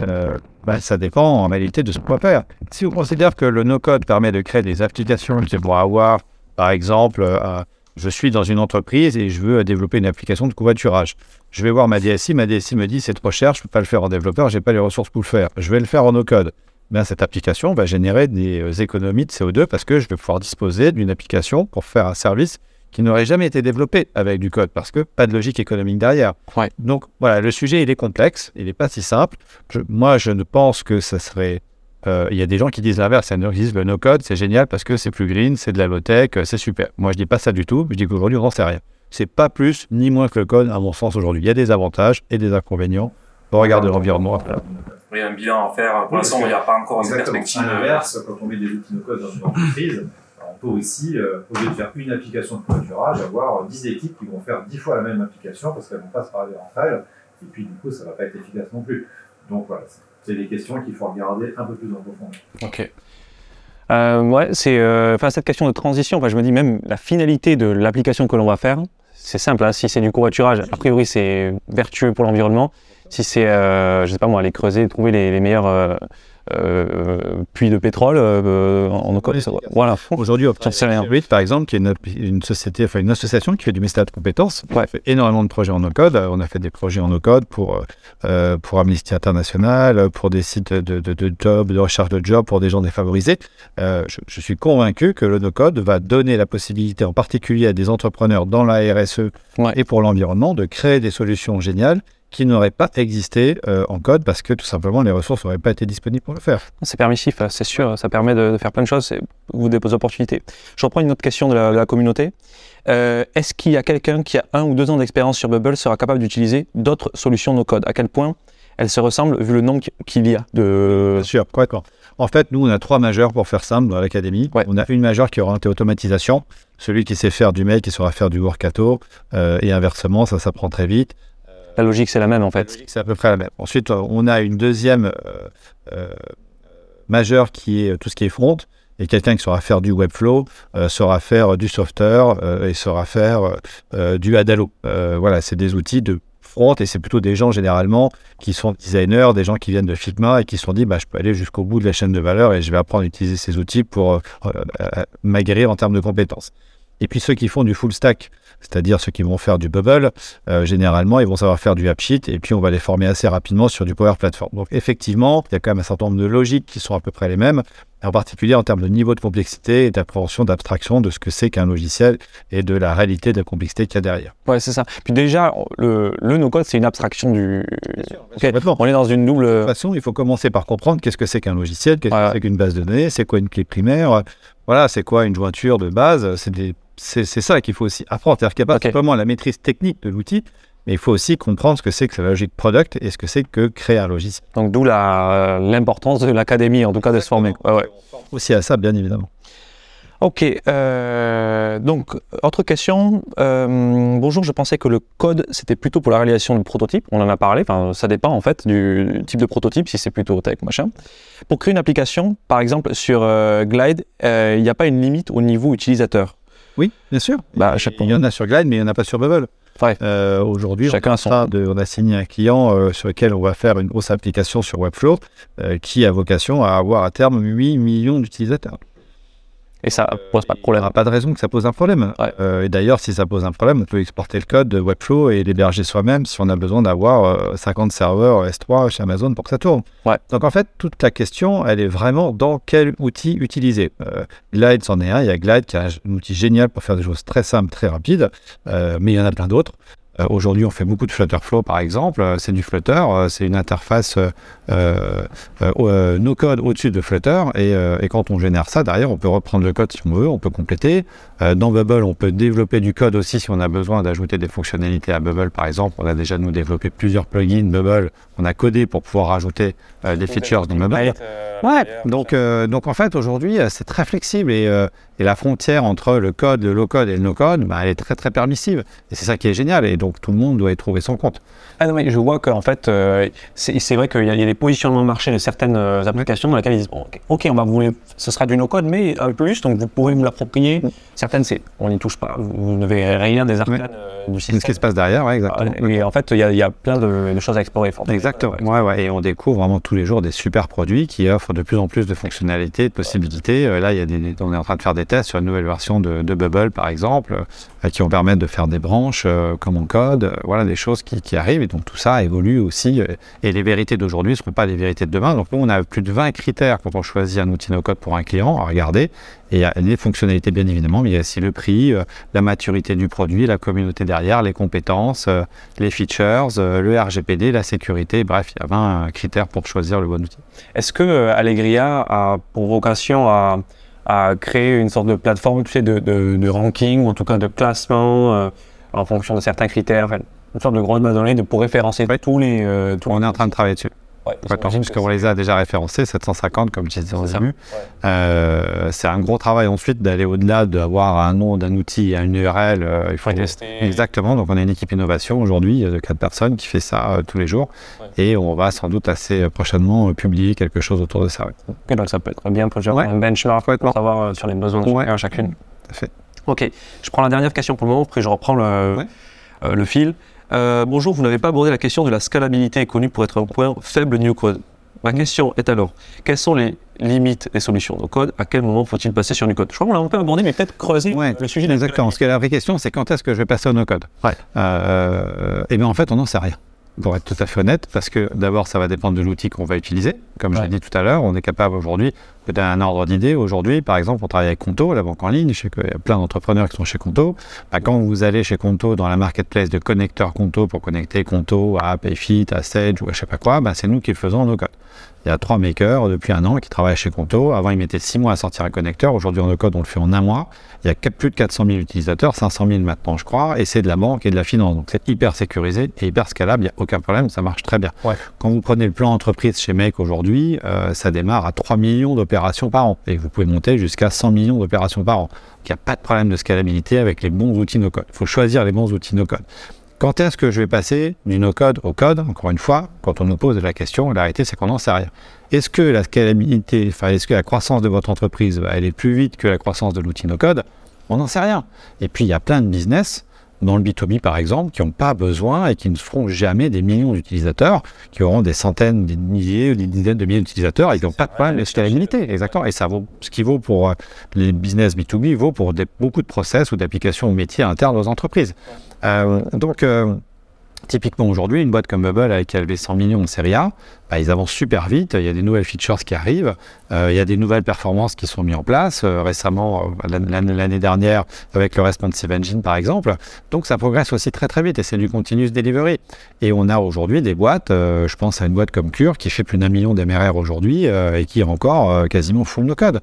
euh, bah, ça dépend en réalité de ce qu'on va faire. Si on considère que le no-code permet de créer des applications qui vont avoir, par exemple, euh, je suis dans une entreprise et je veux développer une application de covoiturage. Je vais voir ma DSI, ma DSI me dit c'est trop cher, je ne peux pas le faire en développeur, j'ai pas les ressources pour le faire. Je vais le faire en no-code. Ben, cette application va générer des économies de CO2 parce que je vais pouvoir disposer d'une application pour faire un service qui n'aurait jamais été développé avec du code parce que pas de logique économique derrière. Ouais. Donc voilà, le sujet il est complexe, il n'est pas si simple. Je- moi, je ne pense que ça serait. euh, Il y a des gens qui disent l'inverse, il y en a qui disent le no-code c'est génial parce que c'est plus green, c'est de la low-tech, euh, c'est super. Moi, je dis pas ça du tout, je dis qu'aujourd'hui on n'en sait rien. C'est pas plus ni moins que le code, à mon sens, aujourd'hui. Il y a des avantages et des inconvénients. On regarde l'environnement. Il y a un bilan à faire. Pour l'instant, il n'y a pas encore une perspective. À l'inverse, quand on met des outils no-code dans une entreprise, on peut aussi, au lieu de faire une application de covoiturage, avoir 10 équipes qui vont faire 10 fois la même application parce qu'elles vont pas se parler entre elles. Et puis, du coup, ça va pas être efficace non plus. Donc voilà, c'est des questions qu'il faut regarder un peu plus en profondeur. Ok. Euh, ouais, c'est euh, enfin cette question de transition. je me dis même la finalité de l'application que l'on va faire, c'est simple. Hein, si c'est du covoiturage, a priori c'est vertueux pour l'environnement. Si c'est, euh, je sais pas moi, aller creuser, trouver les meilleurs euh, euh, puits de pétrole euh, en no Voilà. Aujourd'hui, rien. par exemple, qui est une, une, société, enfin une association qui fait du mécénat de compétences, ouais. fait énormément de projets en no-code. On a fait des projets en no-code pour, euh, pour Amnesty International, pour des sites de, de, de job, de recherche de job pour des gens défavorisés. Je, je, suis convaincu que le no-code va donner la possibilité, en particulier à des entrepreneurs dans la RSE ouais. et pour l'environnement, de créer des solutions géniales qui n'aurait pas existé euh, en code parce que tout simplement les ressources n'auraient pas été disponibles pour le faire. C'est permissif, c'est sûr, ça permet de, faire plein de choses, vous des opportunités. Je reprends une autre question de la, communauté. Euh, est-ce qu'il y a quelqu'un qui a un ou deux ans d'expérience sur Bubble sera capable d'utiliser d'autres solutions no code? À quel point elles se ressemblent vu le nombre qu'il y a de... Bien sûr, correctement. En fait, nous, on a trois majeurs pour faire simple dans l'académie. On a une majeure qui est orientée automatisation, celui qui sait faire du mail, qui saura faire du workato, euh, et inversement, ça s'apprend très vite. La logique, c'est la même en fait. C'est à peu près la même. Ensuite, on a une deuxième euh, euh, majeure qui est tout ce qui est front. Et quelqu'un qui saura faire du Webflow, euh, saura faire du software et saura faire du Adalo. voilà, c'est des outils de front et c'est plutôt des gens généralement qui sont designers, des gens qui viennent de Figma et qui se sont dit bah, je peux aller jusqu'au bout de la chaîne de valeur et je vais apprendre à utiliser ces outils pour m'aguerrir en termes de compétences. Et puis ceux qui font du full stack, c'est-à-dire ceux qui vont faire du bubble, euh, généralement, ils vont savoir faire du AppSheet et puis on va les former assez rapidement sur du Power Platform. Donc effectivement, il y a quand même un certain nombre de logiques qui sont à peu près les mêmes, en particulier en termes de niveau de complexité et d'appréhension, d'abstraction de ce que c'est qu'un logiciel et de la réalité de la complexité qu'il y a derrière. Ouais, c'est ça. Puis déjà, le, le no-code, c'est une abstraction du... Bien sûr, On est dans une double... De toute façon, il faut commencer par comprendre qu'est-ce que c'est qu'un logiciel, qu'est-ce que c'est qu'une base de données, c'est quoi une clé primaire, voilà, c'est quoi une jointure de base, c'est des c'est ça qu'il faut aussi apprendre. C'est-à-dire qu'il n'y a pas simplement la maîtrise technique de l'outil, mais il faut aussi comprendre ce que c'est que la logique product et ce que c'est que créer un logiciel. Donc d'où l'importance de l'académie, en tout cas de se former. Aussi à ça, bien évidemment. Ok, euh, donc autre question. Euh, bonjour, je pensais que le code c'était plutôt pour la réalisation du prototype. On en a parlé. Enfin, ça dépend en fait du type de prototype, si c'est plutôt tech machin. Pour créer une application, par exemple sur euh, Glide, il n'y a pas une limite au niveau utilisateur? Oui, bien sûr. Bah, il y en a sur Glide, mais il n'y en a pas sur Bubble. Euh, Aujourd'hui, on, on, a signé un client euh, sur lequel on va faire une grosse application sur Webflow euh, qui a vocation à avoir à terme 8 millions d'utilisateurs. Et ça pose pas de problème. Il n'y a pas de raison que ça pose un problème. Euh, et d'ailleurs, si ça pose un problème, on peut exporter le code de Webflow et l'héberger soi-même si on a besoin d'avoir 50 euh, serveurs S3 chez Amazon pour que ça tourne. Donc en fait, toute la question, elle est vraiment dans quel outil utiliser. Euh, Glide, c'en est un. Il y a Glide qui est un outil génial pour faire des choses très simples, très rapides. mais il y en a plein d'autres. Euh, aujourd'hui, on fait beaucoup de Flutterflow, par exemple. Euh, c'est du Flutter, euh, c'est une interface no code au-dessus de Flutter. Et, quand on génère ça, derrière, on peut reprendre le code si on veut, on peut compléter. dans Bubble, on peut développer du code aussi si on a besoin d'ajouter des fonctionnalités à Bubble, par exemple. On a déjà nous développé plusieurs plugins Bubble. On a codé pour pouvoir rajouter des features dans Bubble. Ouais. Donc, donc en fait, aujourd'hui, c'est très flexible et, et, la frontière entre le code, le low code et le no code, bah, elle est très très permissive. Et c'est ça qui est génial. Et donc donc tout le monde doit y trouver son compte. Ah non, mais je vois qu'en fait, euh, c'est vrai qu'il y, a des positionnements de marché de certaines euh, applications dans lesquelles ils disent ok, on va vous, ce sera du no-code, mais un peu plus, donc vous pourrez vous l'approprier. Certaines, c'est on n'y touche pas, vous ne verrez rien des arcanes euh, du système. ce qui se passe derrière, ouais, exactement. Et en fait, il y, a plein de, choses à explorer. Exactement. Ouais, ouais, et on découvre vraiment tous les jours des super produits qui offrent de plus en plus de fonctionnalités, de possibilités. là, il y a des, on est en train de faire des tests sur une nouvelle version de, de Bubble, par exemple, qui vont permettre de faire des branches comme on code. voilà des choses qui, arrivent. Et donc tout ça évolue aussi. Euh, et les vérités d'aujourd'hui ne seront pas les vérités de demain. Donc nous, on a plus de 20 critères quand on choisit un outil no-code pour un client à regarder. Et il y a les fonctionnalités, bien évidemment, mais il y a aussi le prix, euh, la maturité du produit, la communauté derrière, les compétences, euh, les features, le RGPD, la sécurité. Bref, il y a 20 critères pour choisir le bon outil. Est-ce que Allegria a pour vocation à, créer une sorte de plateforme de, ranking, ou en tout cas de classement en fonction de certains critères, enfin, une sorte de grosse base de données pour référencer tous les. euh, tous On est en train de travailler dessus. Ouais, parce qu'on les a déjà référencés, 750 comme je disais au début. Euh, c'est un gros travail ensuite d'aller au-delà d'avoir un nom d'un outil, une URL. euh, il faut tester. Exactement, donc on a une équipe innovation aujourd'hui de quatre personnes qui fait ça euh, tous les jours Ouais. et on va sans doute assez prochainement euh, publier quelque chose autour de ça. ouais. Donc ça peut être bien pour Ouais. un benchmark pour savoir sur les besoins de chacun, chacune. Tout à fait. Ok, je prends la dernière question pour le moment, après je reprends le, Ouais. euh, le fil. Euh, bonjour, vous n'avez pas abordé la question de la scalabilité connue pour être un point faible New Code. Ma question est alors, quelles sont les limites des solutions no code? À quel moment faut-il passer sur New Code? Je crois qu'on l'a un peu abordé, mais peut-être creuser Ouais, le sujet de Exactement. Ce que la vraie question, c'est quand est-ce que je vais passer au no-code? Ouais. Euh, et bien en fait, on n'en sait rien. Pour être tout à fait honnête, parce que d'abord, ça va dépendre de l'outil qu'on va utiliser. Comme je l'ai dit tout à l'heure, on est capable aujourd'hui, un ordre d'idée. Aujourd'hui, par exemple, on travaille avec Conto, la banque en ligne. Je sais qu'il y a plein d'entrepreneurs qui sont chez Conto. Bah, quand vous allez chez Conto dans la marketplace de connecteurs Conto pour connecter Conto à Payfit, à Sage ou à je sais pas quoi, bah, c'est nous qui le faisons en no-code. Il y a trois makers depuis un an qui travaillent chez Conto. Avant, ils mettaient six mois à sortir un connecteur. Aujourd'hui, en no-code, on le fait en un mois. Il y a plus de 400 000 utilisateurs, 500 000 maintenant, je crois, et c'est de la banque et de la finance. Donc, c'est hyper sécurisé et hyper scalable. Il n'y a aucun problème, ça marche très bien. Ouais. Quand vous prenez le plan entreprise chez Make aujourd'hui, euh, ça démarre à 3 millions d'opérations par an. Et vous pouvez monter jusqu'à 100 millions d'opérations par an. Donc, il n'y a pas de problème de scalabilité avec les bons outils no-code. Il faut choisir les bons outils no-code. Quand est-ce que je vais passer du no-code au code Encore une fois, quand on nous pose la question, la réalité, c'est qu'on n'en sait rien. Est-ce que la scalabilité, enfin, est-ce que la croissance de votre entreprise va aller plus vite que la croissance de l'outil no-code? On n'en sait rien. Et puis, il y a plein de business, dans le B2B par exemple, qui n'ont pas besoin et qui ne feront jamais des millions d'utilisateurs, qui auront des centaines, des milliers ou des dizaines de milliers d'utilisateurs, ils n'ont pas de problème de scalabilité. Exactement. Et ça vaut, ce qui vaut pour euh, les business B2B vaut pour des- beaucoup de process ou d'applications ou métiers internes aux entreprises. Euh, donc, euh, typiquement aujourd'hui, une boîte comme Bubble avec qui a levé 100 millions en série A, bah, ils avancent super vite. Il y a des nouvelles features qui arrivent. Euh, il y a des nouvelles performances qui sont mises en place. Euh, récemment, euh, l'an- l'an- l'année dernière, avec le Responsive Engine par exemple. Donc, ça progresse aussi très très vite et c'est du continuous delivery. Et on a aujourd'hui des boîtes, je pense à une boîte comme Cure qui fait plus d'un million d'MRR aujourd'hui et qui est encore quasiment full no code.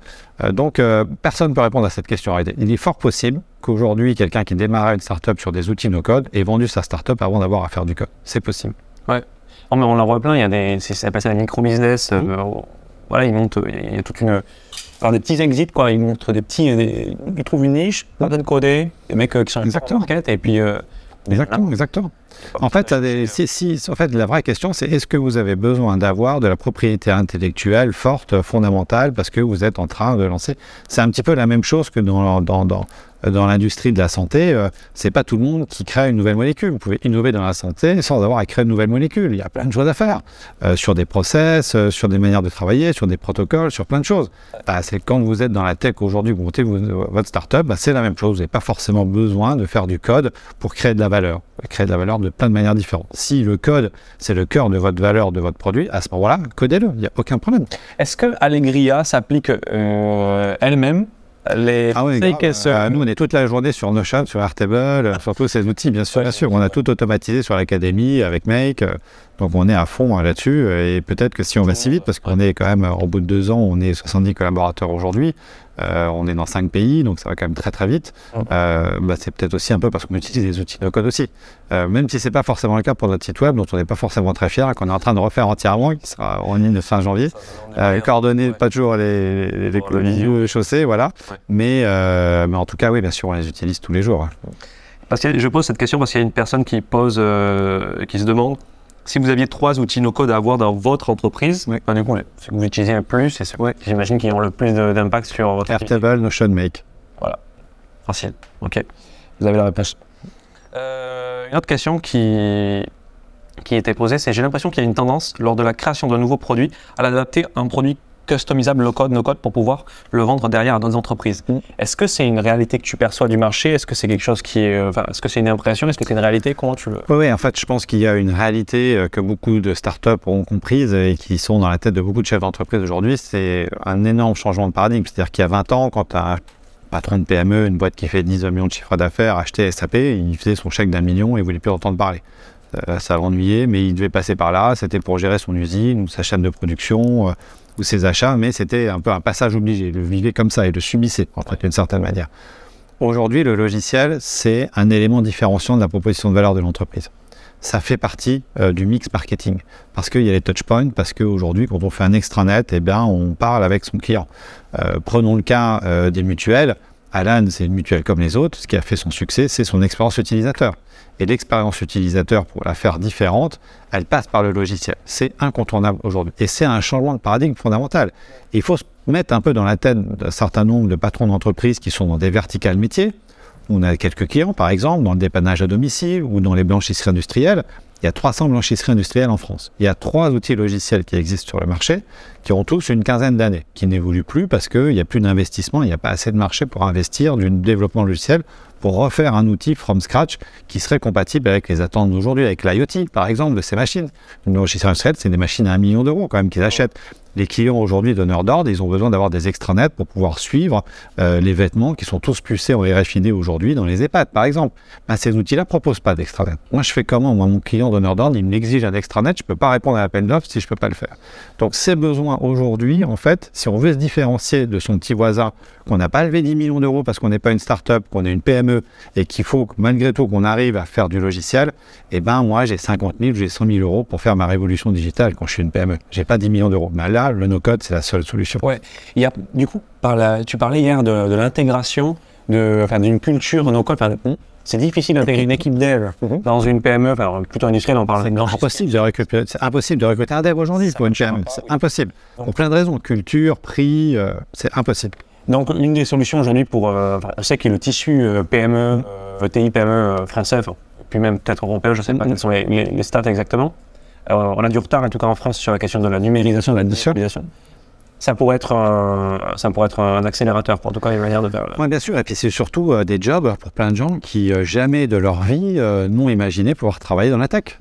Donc, personne ne peut répondre à cette question. Il est fort possible qu'aujourd'hui, quelqu'un qui démarrait une startup sur des outils no code ait vendu sa startup avant d'avoir à faire du code. C'est possible. Non, mais on en voit plein, il y a des, c'est, ça s'appelle ça des micro-business. Euh, voilà, ils montent, il y a toute une. Alors des petits exits, quoi. Ils montrent des petits. des- ils trouvent une niche, pas de coder, des mecs euh, qui sont Exactement. market, et puis. euh, Exactement, exactement. En fait, des- si, si- en fait, la vraie question, c'est est-ce que vous avez besoin d'avoir de la propriété intellectuelle forte, fondamentale, parce que vous êtes en train de lancer. C'est un petit peu la même chose que dans, dans, dans, dans l'industrie de la santé. Euh, c'est pas tout le monde qui crée une nouvelle molécule. Vous pouvez innover dans la santé sans avoir à créer une nouvelle molécule. Il y a plein de choses à faire euh, sur des process, euh, sur des manières de travailler, sur des protocoles, sur plein de choses. Bah, c'est quand vous êtes dans la tech aujourd'hui, vous montez votre startup, bah, c'est la même chose. Vous n'avez pas forcément besoin de faire du code pour créer de la valeur. Créer de la valeur de plein de manières différentes. Si le code, c'est le cœur de votre valeur, de votre produit, à ce moment-là, codez-le. Il n'y a aucun problème. Est-ce que Allegria s'applique euh, elle-même les Ah oui. SEO? Euh, nous, on est toute la journée sur Notion, sur Airtable, euh, sur tous ces outils, bien sûr. Bien sûr. On a tout automatisé sur l'académie avec Make. Donc, on est à fond euh, là-dessus. euh, Et peut-être que si on va si vite, parce qu'on est quand même, euh, au bout de deux ans, on est 70 collaborateurs aujourd'hui. euh, on est dans cinq pays, donc ça va quand même très très vite. Euh, bah, c'est peut-être aussi un peu parce qu'on utilise des outils de code aussi. Euh, même si c'est pas forcément le cas pour notre site web, dont on n'est pas forcément très fier, et qu'on est en train de refaire entièrement, qui sera en ligne fin janvier. Coordonnées, pas toujours les, les, les, les chaussés, voilà. Mais, mais en tout cas, oui, bien sûr, on les utilise tous les jours. hein. Parce que je pose cette question parce qu'il y a une personne qui pose, qui se demande si vous aviez trois outils no-code à avoir dans votre entreprise, Oui. ben, du coup, ceux que vous utilisez le plus et ceux j'imagine qui ont le plus d'impact sur votre activité. Airtable, Notion, Make. Facile. Ok. Vous avez la réponse. Euh, une autre question qui, qui était posée, c'est j'ai l'impression qu'il y a une tendance lors de la création d'un nouveau produit à l'adapter à un produit customisable low code, no code pour pouvoir le vendre derrière à d'autres entreprises. Mm. Est-ce que c'est une réalité que tu perçois du marché? Est-ce que c'est quelque chose qui est, euh, enfin, est-ce que c'est une impression? Est-ce que c'est une réalité? Comment tu le Oui, en fait, je pense qu'il y a une réalité euh, que beaucoup de startups ont comprise et qui sont dans la tête de beaucoup de chefs d'entreprise aujourd'hui. C'est un énorme changement de paradigme. C'est-à-dire qu'il y a 20 ans, quand un patron de PME, une boîte qui fait 10 millions de chiffre d'affaires, achetait SAP, il faisait son chèque d'un million et il voulait plus entendre parler. Euh, ça l'ennuyait, mais il devait passer par là. C'était pour gérer son usine ou sa chaîne de production ou ses achats, mais c'était un peu un passage obligé. Le vivait comme ça, il le subissait, en fait, d'une certaine manière. Aujourd'hui, le logiciel, c'est un élément différenciant de la proposition de valeur de l'entreprise. Ça fait partie euh, du mix marketing parce qu'il y a les touchpoints, parce qu'aujourd'hui, quand on fait un extranet, eh bien, on parle avec son client. Euh, prenons le cas euh, des mutuelles. Alan, c'est une mutuelle comme les autres. Ce qui a fait son succès, c'est son expérience utilisateur. Et l'expérience utilisateur, pour la faire différente, elle passe par le logiciel. C'est incontournable aujourd'hui. Et c'est un changement de paradigme fondamental. il faut se mettre un peu dans la tête d'un certain nombre de patrons d'entreprises qui sont dans des verticales métiers. On a quelques clients, par exemple, dans le dépannage à domicile ou dans les blanchisseries industrielles. Il y a 300 blanchisseries industrielles en France. Il y a trois outils logiciels qui existent sur le marché, qui ont tous une quinzaine d'années, qui n'évoluent plus parce qu'il n'y a plus d'investissement, il n'y a pas assez de marché pour investir du développement logiciel pour refaire un outil from scratch qui serait compatible avec les attentes d'aujourd'hui, avec l'IoT, par exemple, de ces machines. Une logiciel industrielle, c'est des machines à un million d'euros quand même qu'ils achètent les clients aujourd'hui donneurs d'ordre, ils ont besoin d'avoir des extranets pour pouvoir suivre euh, les vêtements qui sont tous pucés en RFID aujourd'hui dans les EHPAD, par exemple. Ben, ces outils-là ne proposent pas d'extranet. Moi, je fais comment Moi, mon client donneur d'ordre, il m'exige un extranet, je ne peux pas répondre à l'appel d'offres si je ne peux pas le faire. Donc, ces besoins aujourd'hui, en fait, si on veut se différencier de son petit voisin, qu'on n'a pas levé 10 millions d'euros parce qu'on n'est pas une start-up, qu'on est une PME et qu'il faut malgré tout qu'on arrive à faire du logiciel, eh ben moi j'ai 50 000, j'ai 100 000 euros pour faire ma révolution digitale quand je suis une PME. J'ai pas 10 millions d'euros. Mais là, le no-code, c'est la seule solution. Ouais. Il y a, du coup, par la, tu parlais hier de, l'intégration de, enfin, d'une culture no-code. c'est difficile d'intégrer une équipe dev mhm. dans une PME, enfin, plutôt industrielle, on parle C'est impossible de recruter, c'est impossible de recruter un dev aujourd'hui pour une PME. C'est impossible. Pour plein de raisons. Culture, prix, euh, c'est impossible. Donc, une des solutions aujourd'hui pour, euh, sais que le tissu euh, PME, ETI PME français, puis même peut-être européen, je ne sais pas mhm. quels sont les, les stats exactement, euh, on a du retard, en tout cas en France, sur la question de la numérisation, de la digitalisation. Ça pourrait, être un, ça pourrait être un accélérateur, pour en tout cas une manière de faire. Oui, bien sûr. Et puis c'est surtout euh, des jobs pour plein de gens qui euh, jamais de leur vie n'ont imaginé pouvoir travailler dans la tech.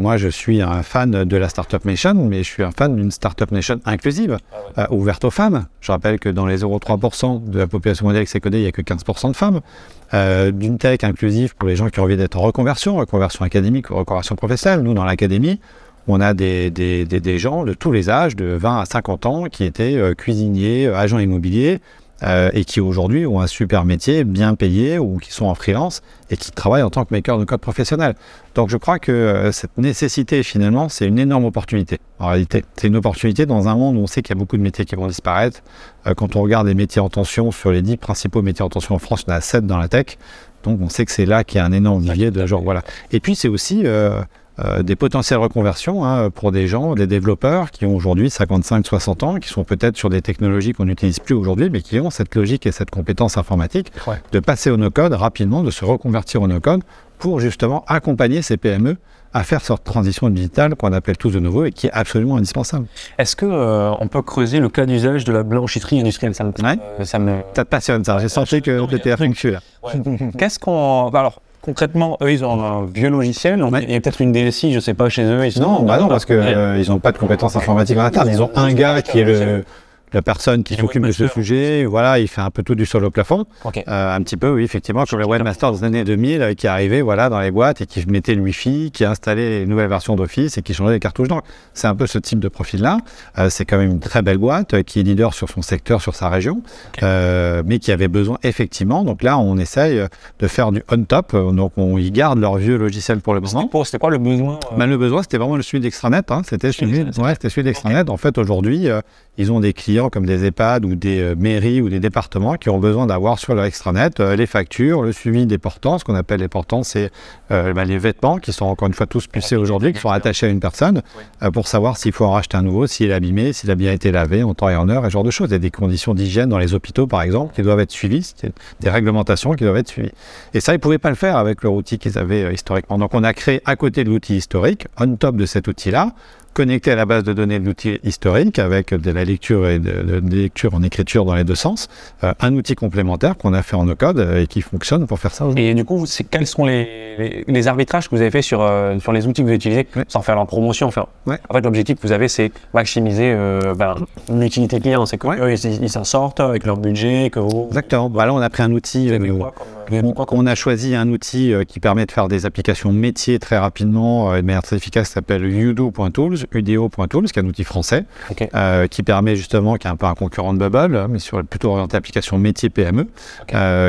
Moi, je suis un fan de la Startup Nation, mais je suis un fan d'une Startup Nation inclusive, ah ouverte aux femmes. Je rappelle que dans les 0,3% de la population mondiale qui s'est codée, il n'y a que 15% de femmes. d'une tech inclusive pour les gens qui ont envie d'être en reconversion, reconversion académique ou reconversion professionnelle. Nous, dans l'académie, on a des, des, des, gens de tous les âges, de 20 à 50 ans, qui étaient euh, cuisiniers, euh, agents immobiliers, euh, et qui aujourd'hui ont un super métier, bien payé, ou qui sont en freelance, et qui travaillent en tant que maker de code professionnel. Donc je crois que cette nécessité, finalement, c'est une énorme opportunité. En réalité, c'est une opportunité dans un monde où on sait qu'il y a beaucoup de métiers qui vont disparaître. quand on regarde les métiers en tension, sur les 10 principaux métiers en tension en France, il y en a 7 dans la tech. Donc on sait que c'est là qu'il y a un énorme vivier de genre, voilà. Et puis c'est aussi... Euh, des potentielles reconversions hein, pour des gens, des développeurs qui ont aujourd'hui 55-60 ans, qui sont peut-être sur des technologies qu'on n'utilise plus aujourd'hui, mais qui ont cette logique et cette compétence informatique de passer au no-code rapidement, de se reconvertir au no-code pour justement accompagner ces PME à faire cette transition digitale qu'on appelle tous de nouveau et qui est absolument indispensable. Est-ce que euh, on peut creuser le cas d'usage de la blanchisserie industrielle? Ça me, euh, ça me... te passionne ça. J'ai senti que tu étais à Qu'est-ce qu'on alors concrètement, eux, ils ont un vieux logiciel. Il y a peut-être une DSI, je ne sais pas, chez eux. Ils non, bah non, parce qu'ils euh, n'ont pas de compétences informatiques en interne. Ils ont un gars qui est le, la personne qui s'occupe de ce sujet, voilà, il fait un peu tout du sol au plafond. Euh, un petit peu, oui, effectivement, comme le webmaster des années 2000 euh, qui arrivait voilà, dans les boîtes et qui mettait le Wi-Fi, qui installait les nouvelles versions d'Office et qui changeait les cartouches Donc, C'est un peu ce type de profil-là. Euh, c'est quand même une très belle boîte qui est leader sur son secteur, sur sa région, mais qui avait besoin effectivement. Donc là, on essaye de faire du on-top. Donc on y garde leur vieux logiciel pour le moment. C'était quoi le besoin ben, Le besoin, c'était vraiment le suite d'extranet. Hein. C'était celui, ouais, celui d'extranet. En fait, aujourd'hui, ils ont des clients comme des EHPAD ou des euh, mairies ou des départements qui ont besoin d'avoir sur leur extranet euh, les factures, le suivi des portants. Ce qu'on appelle les portants, c'est euh, bah, les vêtements qui sont encore une fois tous pucés aujourd'hui, qui sont attachés à une personne pour savoir s'il faut en racheter un nouveau, s'il est abîmé, s'il a bien été lavé en temps et en heure, et ce genre de choses. Il y a des conditions d'hygiène dans les hôpitaux, par exemple, qui doivent être suivies, des réglementations qui doivent être suivies. Et ça, ils ne pouvaient pas le faire avec leur outil qu'ils avaient historiquement. Donc on a créé à côté de l'outil historique, on top de cet outil-là, connecté à la base de données de l'outil historique avec de la lecture et de, de, lecture en écriture dans les deux sens, euh, un outil complémentaire qu'on a fait en no-code euh, et qui fonctionne pour faire ça. Et du coup, quels sont les, les, arbitrages que vous avez fait sur, euh, sur les outils que vous utilisez sans faire la promotion enfin, En fait, l'objectif que vous avez, c'est maximiser ben, l'utilité client. C'est qu'ils ils s'en sortent avec leur budget. Que Exactement. Voilà, on a pris un outil. on, a choisi un outil qui permet de faire des applications métiers très rapidement et de manière très efficace qui s'appelle udo.tools, udo.tools, qui est un outil français euh, qui permet justement, qui est un peu un concurrent de Bubble, mais sur plutôt orienté application métier PME,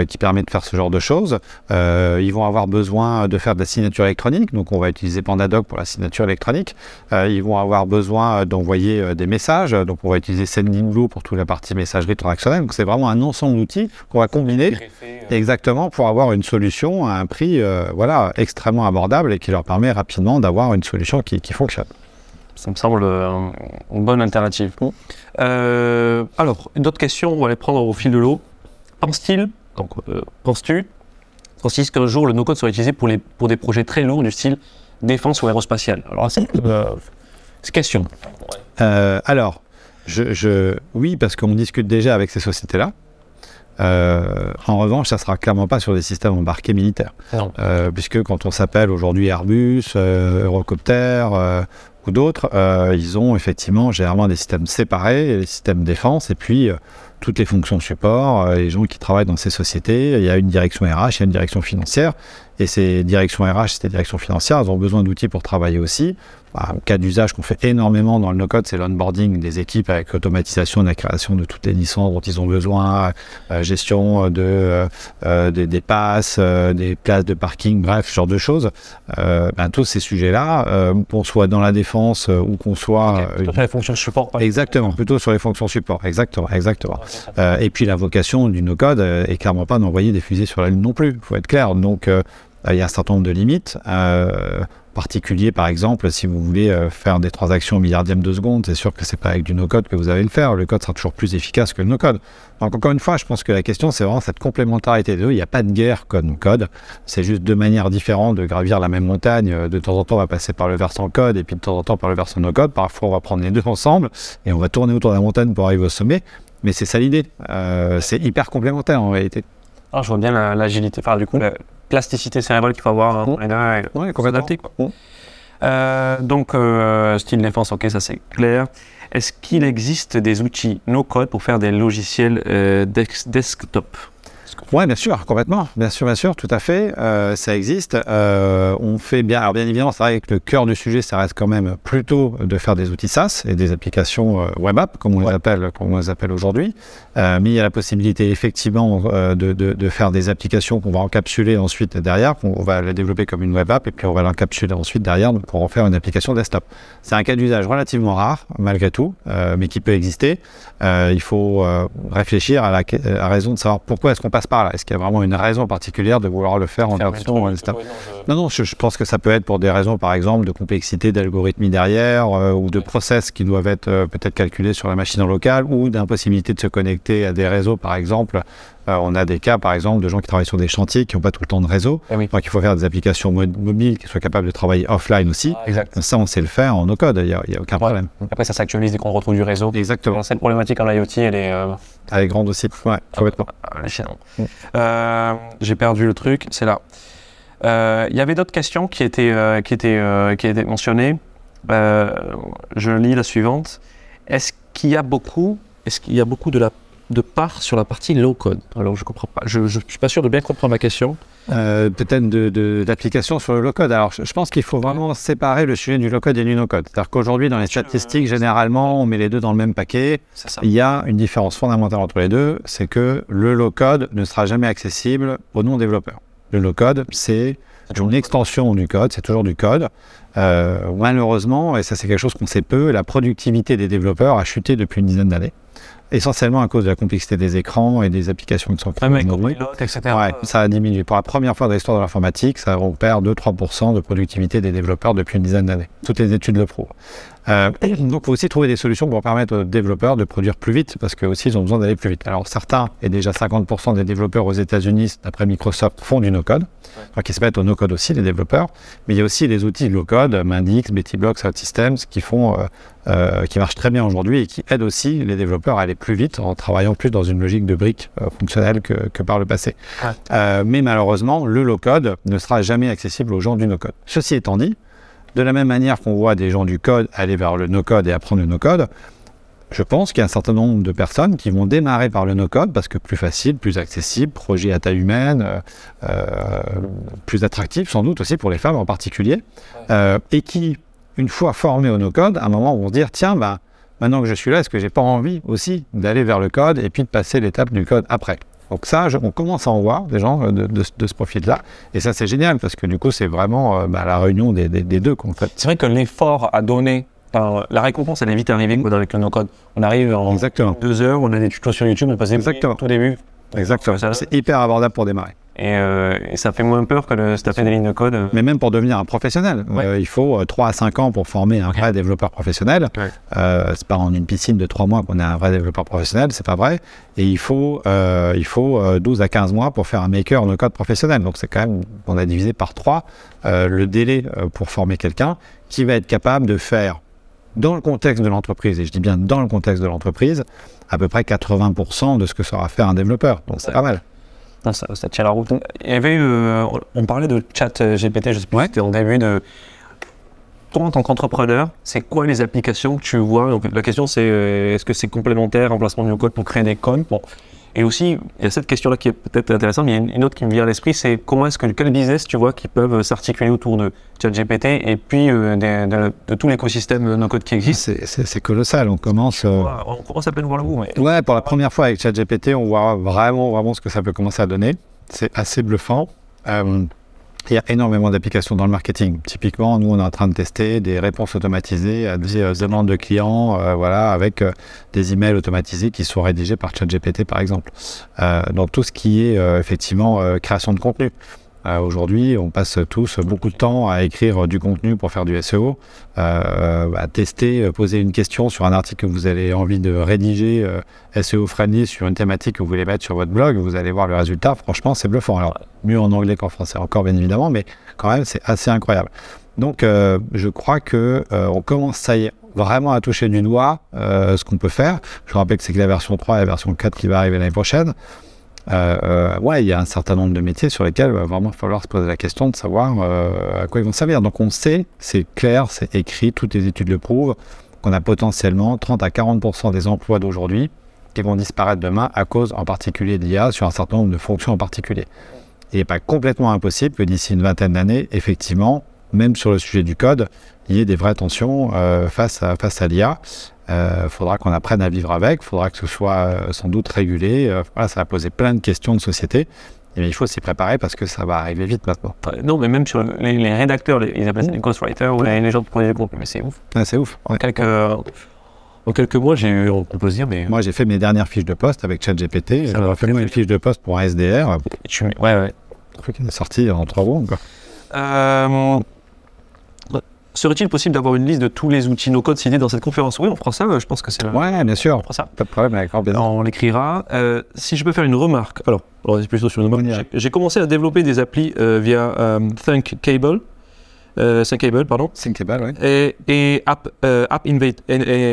qui permet de faire ce genre de choses. ils vont avoir besoin de faire de la signature électronique, donc on va utiliser Pandadoc pour la signature électronique. ils vont avoir besoin d'envoyer des messages, donc on va utiliser Sendinblue pour toute la partie messagerie transactionnelle. Donc c'est vraiment un ensemble d'outils qu'on va combiner exactement pour avoir une solution à un prix euh, voilà, extrêmement abordable et qui leur permet rapidement d'avoir une solution qui, fonctionne. Ça me semble euh, une bonne alternative. Euh, alors, une autre question, on va les prendre au fil de l'eau. Penses-tu, donc, penses-tu, Francis, qu'un jour le no-code sera utilisé pour, les, pour des projets très lourds du style défense ou aérospatial Alors, c'est question. alors, je, oui, parce qu'on discute déjà avec ces sociétés-là. Euh, en revanche, ça sera clairement pas sur des systèmes embarqués militaires. Euh, puisque quand on s'appelle aujourd'hui Airbus, euh, Eurocopter d'autres, ils ont effectivement généralement des systèmes séparés, des systèmes défense, et puis toutes les fonctions support, les gens qui travaillent dans ces sociétés. Il y a une direction RH, il y a une direction financière. Et ces directions RH, ces directions financières, elles ont besoin d'outils pour travailler aussi. Un cas d'usage qu'on fait énormément dans le no-code, c'est l'onboarding des équipes avec l'automatisation de la création de toutes les licences dont ils ont besoin, euh, gestion de, euh, euh, des, passes, des places de parking, bref, ce genre de choses. Ben, tous ces sujets-là, qu'on soit dans la défense ou qu'on soit... sur les fonctions support. exactement, plutôt sur les fonctions support, exactement. exactement. et puis la vocation du no-code est clairement pas d'envoyer des fusées sur la Lune non plus, il faut être clair. Donc il y a un certain nombre de limites particulier, par exemple, si vous voulez euh, faire des transactions au milliardième de seconde, c'est sûr que c'est pas avec du no-code que vous allez le faire. Le code sera toujours plus efficace que le no-code. Donc, encore une fois, je pense que la question, c'est vraiment cette complémentarité des deux. Il n'y a pas de guerre code-code. C'est juste deux manières différentes de gravir la même montagne. De temps en temps, on va passer par le versant code et puis de temps en temps par le versant no-code. Parfois, on va prendre les deux ensemble et on va tourner autour de la montagne pour arriver au sommet. Mais c'est ça l'idée. Euh, c'est hyper complémentaire en réalité. Ah, je vois bien l'agilité. Enfin, du coup, plasticité cérébrale qu'il faut avoir. Hein. Complètement. Euh, donc, euh, style défense, ok, ça c'est clair. Est-ce qu'il existe des outils no-code pour faire des logiciels euh, desktop? Oui, bien sûr, complètement. Bien sûr, bien sûr, tout à fait. Euh, ça existe. Euh, on fait bien. Alors, bien évidemment, c'est vrai que le cœur du sujet, ça reste quand même plutôt de faire des outils SaaS et des applications euh, web app, comme on les appelle, comme on les appelle aujourd'hui. mais il y a la possibilité, effectivement, de, de, faire des applications qu'on va encapsuler ensuite derrière. On va les développer comme une web app et puis on va l'encapsuler ensuite derrière pour en faire une application desktop. C'est un cas d'usage relativement rare, malgré tout, mais qui peut exister. il faut réfléchir à la, à la raison de savoir pourquoi est-ce qu'on passe par là. Est-ce qu'il y a vraiment une raison particulière de vouloir le faire en version Non, non, je, pense que ça peut être pour des raisons, par exemple, de complexité d'algorithmie derrière euh, ou de process qui doivent être euh, peut-être calculés sur la machine en local ou d'impossibilité de se connecter à des réseaux, par exemple. Euh, on a des cas, par exemple, de gens qui travaillent sur des chantiers qui n'ont pas tout le temps de réseau. Eh Donc, il faut faire des applications mobiles qui soient capables de travailler offline aussi. Ah, ça, on sait le faire en no-code, il n'y a, aucun problème. Après, ça s'actualise dès qu'on retrouve du réseau. Exactement. Cette problématique en IoT, elle est. Elle est grande aussi, ouais, complètement. Ah, euh, j'ai perdu le truc, c'est là. Euh, il y avait d'autres questions qui étaient, euh, qui étaient, qui étaient mentionnées. je lis la suivante. Est-ce qu'il y a beaucoup, est-ce qu'il y a beaucoup de la de part sur la partie low code Alors je comprends pas. Je, ne suis pas sûr de bien comprendre ma question. Euh, peut-être d'application de, sur le low-code. Alors, je, pense qu'il faut vraiment séparer le sujet du low-code et du no-code. C'est-à-dire qu'aujourd'hui, dans les statistiques, généralement, on met les deux dans le même paquet. Il y a une différence fondamentale entre les deux, c'est que le low-code ne sera jamais accessible aux non-développeurs. Le low-code, c'est une extension du code, c'est toujours du code. Euh, malheureusement, et ça c'est quelque chose qu'on sait peu, la productivité des développeurs a chuté depuis une dizaine d'années essentiellement à cause de la complexité des écrans et des applications qui sont créées. Etc. Ouais, ça a diminué. Pour la première fois dans l'histoire de l'informatique, ça on perd 2-3% de productivité des développeurs depuis une dizaine d'années. Toutes les études le prouvent. Euh, donc, il faut aussi trouver des solutions pour permettre aux développeurs de produire plus vite, parce qu'eux aussi, ils ont besoin d'aller plus vite. Alors, certains, et déjà 50% des développeurs aux États-Unis, d'après Microsoft, font du no-code. Donc, ils se mettent au no-code aussi, les développeurs. Mais il y a aussi des outils low-code, Mendix, BettyBlocks, OutSystems, qui font, euh, euh, qui marchent très bien aujourd'hui et qui aident aussi les développeurs à aller plus vite en travaillant plus dans une logique de briques fonctionnelle que, que, par le passé. Mais malheureusement, le low-code ne sera jamais accessible aux gens du no-code. Ceci étant dit, de la même manière qu'on voit des gens du code aller vers le no-code et apprendre le no-code, je pense qu'il y a un certain nombre de personnes qui vont démarrer par le no-code parce que plus facile, plus accessible, projet à taille humaine, euh, euh, plus attractif sans doute aussi pour les femmes en particulier, euh, et qui, une fois formés au no-code, à un moment vont se dire tiens, bah, maintenant que je suis là, est-ce que j'ai pas envie aussi d'aller vers le code et puis de passer l'étape du code après? Donc ça, je- on commence à en voir des gens euh, de, de- de ce profil-là. Et ça, c'est génial parce que du coup, c'est vraiment euh, bah, la réunion des, des- des deux qu'on fait. C'est vrai que l'effort à donner, la récompense, elle est vite arrivée avec le no-code. On arrive en Exactement. deux heures, on a des tutos sur YouTube, on est passé tout au début. Exactement. C'est hyper abordable pour démarrer. Et, euh, et ça fait moins peur que de se taper des lignes de code. euh. Mais même pour devenir un professionnel, Ouais. euh, il faut 3 à 5 ans pour former un vrai développeur professionnel. Ouais. Euh, c'est pas en une piscine de 3 mois qu'on est un vrai développeur professionnel, c'est pas vrai. Et il faut, euh, il faut euh, 12 à 15 mois pour faire un maker no code professionnel. Donc c'est quand même, on a divisé par 3 le délai euh, pour former quelqu'un qui va être capable de faire dans le contexte de l'entreprise, et je dis bien dans le contexte de l'entreprise, à peu près 80% de ce que saura faire un développeur. Donc c'est Ouais. pas mal. Non, ça, ça tient la route. Il y avait, euh, on parlait de chat euh, GPT, je sais plus, Ouais. c'était en début de. Toi, en tant qu'entrepreneur, c'est quoi les applications que tu vois? Donc, La question, c'est euh, est-ce que c'est complémentaire, remplacement du code pour créer des codes? Bon. Et aussi, il y a cette question-là qui est peut-être intéressante, mais il y a une, autre qui me vient à l'esprit, c'est comment est-ce que quel business tu vois qui peuvent s'articuler autour de ChatGPT et puis euh, des- de, de tout l'écosystème no code qui existe? C'est colossal. On commence. euh, On commence à peine voir le bout. Mais... Ouais, pour la première fois avec ChatGPT, on voit vraiment, vraiment ce que ça peut commencer à donner. C'est assez bluffant. Euh, il y a énormément d'applications dans le marketing. Typiquement, nous, on est en train de tester des réponses automatisées à des euh, demandes de clients, euh, voilà, avec euh, des emails automatisés qui sont rédigés par ChatGPT, par exemple. Euh, dans tout ce qui est effectivement création de contenu. Euh, Aujourd'hui, on passe tous beaucoup de temps à écrire du contenu pour faire du SEO, euh, à tester, euh, poser une question sur un article que vous avez envie de rédiger SEO friendly sur une thématique que vous voulez mettre sur votre blog, vous allez voir le résultat. Franchement, c'est bluffant. Alors, mieux en anglais qu'en français encore, bien évidemment, mais quand même, c'est assez incroyable. Donc, je crois que on commence, ça y est, vraiment à toucher du doigt ce qu'on peut faire. Je vous rappelle que c'est la version 3 et la version 4 qui va arriver l'année prochaine. Euh, euh, ouais, il y a un certain nombre de métiers sur lesquels il va vraiment falloir se poser la question de savoir euh, à quoi ils vont servir. Donc on sait, c'est clair, c'est écrit, toutes les études le prouvent, qu'on a potentiellement 30 à 40% des emplois d'aujourd'hui qui vont disparaître demain à cause en particulier d'IA sur un certain nombre de fonctions en particulier. Il n'est pas complètement impossible que d'ici une vingtaine d'années, effectivement, même sur le sujet du code, il y ait des vraies tensions euh, face à l'IA. Il faudra qu'on apprenne à vivre avec, il faudra que ce soit euh, sans doute régulé. Euh, voilà, ça va poser plein de questions de société. Et bien, il faut s'y préparer parce que ça va arriver vite maintenant. Euh, Non, mais même sur les, les rédacteurs, les- ils appellent ça les ghostwriters ou les, les gens de du contenu, mais c'est ouf. Ah, c'est ouf. En Ouais. quelques, en quelques mois, j'ai eu, on peut se dire, mais Moi, j'ai fait mes dernières fiches de poste avec ChatGPT. Ça va J'aurais fait moi une fiche de poste pour un SDR. tu, ouais, ouais. Le truc est sorti en trois mois. quoi. Euh, Serait-il possible d'avoir une liste de tous les outils no-code cités dans cette conférence? Oui, on fera ça, je pense que c'est le- Ouais, bien sûr. on fera ça. Pas de problème avec. On l'écrira. Euh, si je peux faire une remarque, alors, alors c'est plutôt sur une remarque. J'ai- commencé à développer des applis euh, via euh, ThinkCable, euh, ThinkCable, pardon, Thinkable, ouais. et, et App, euh,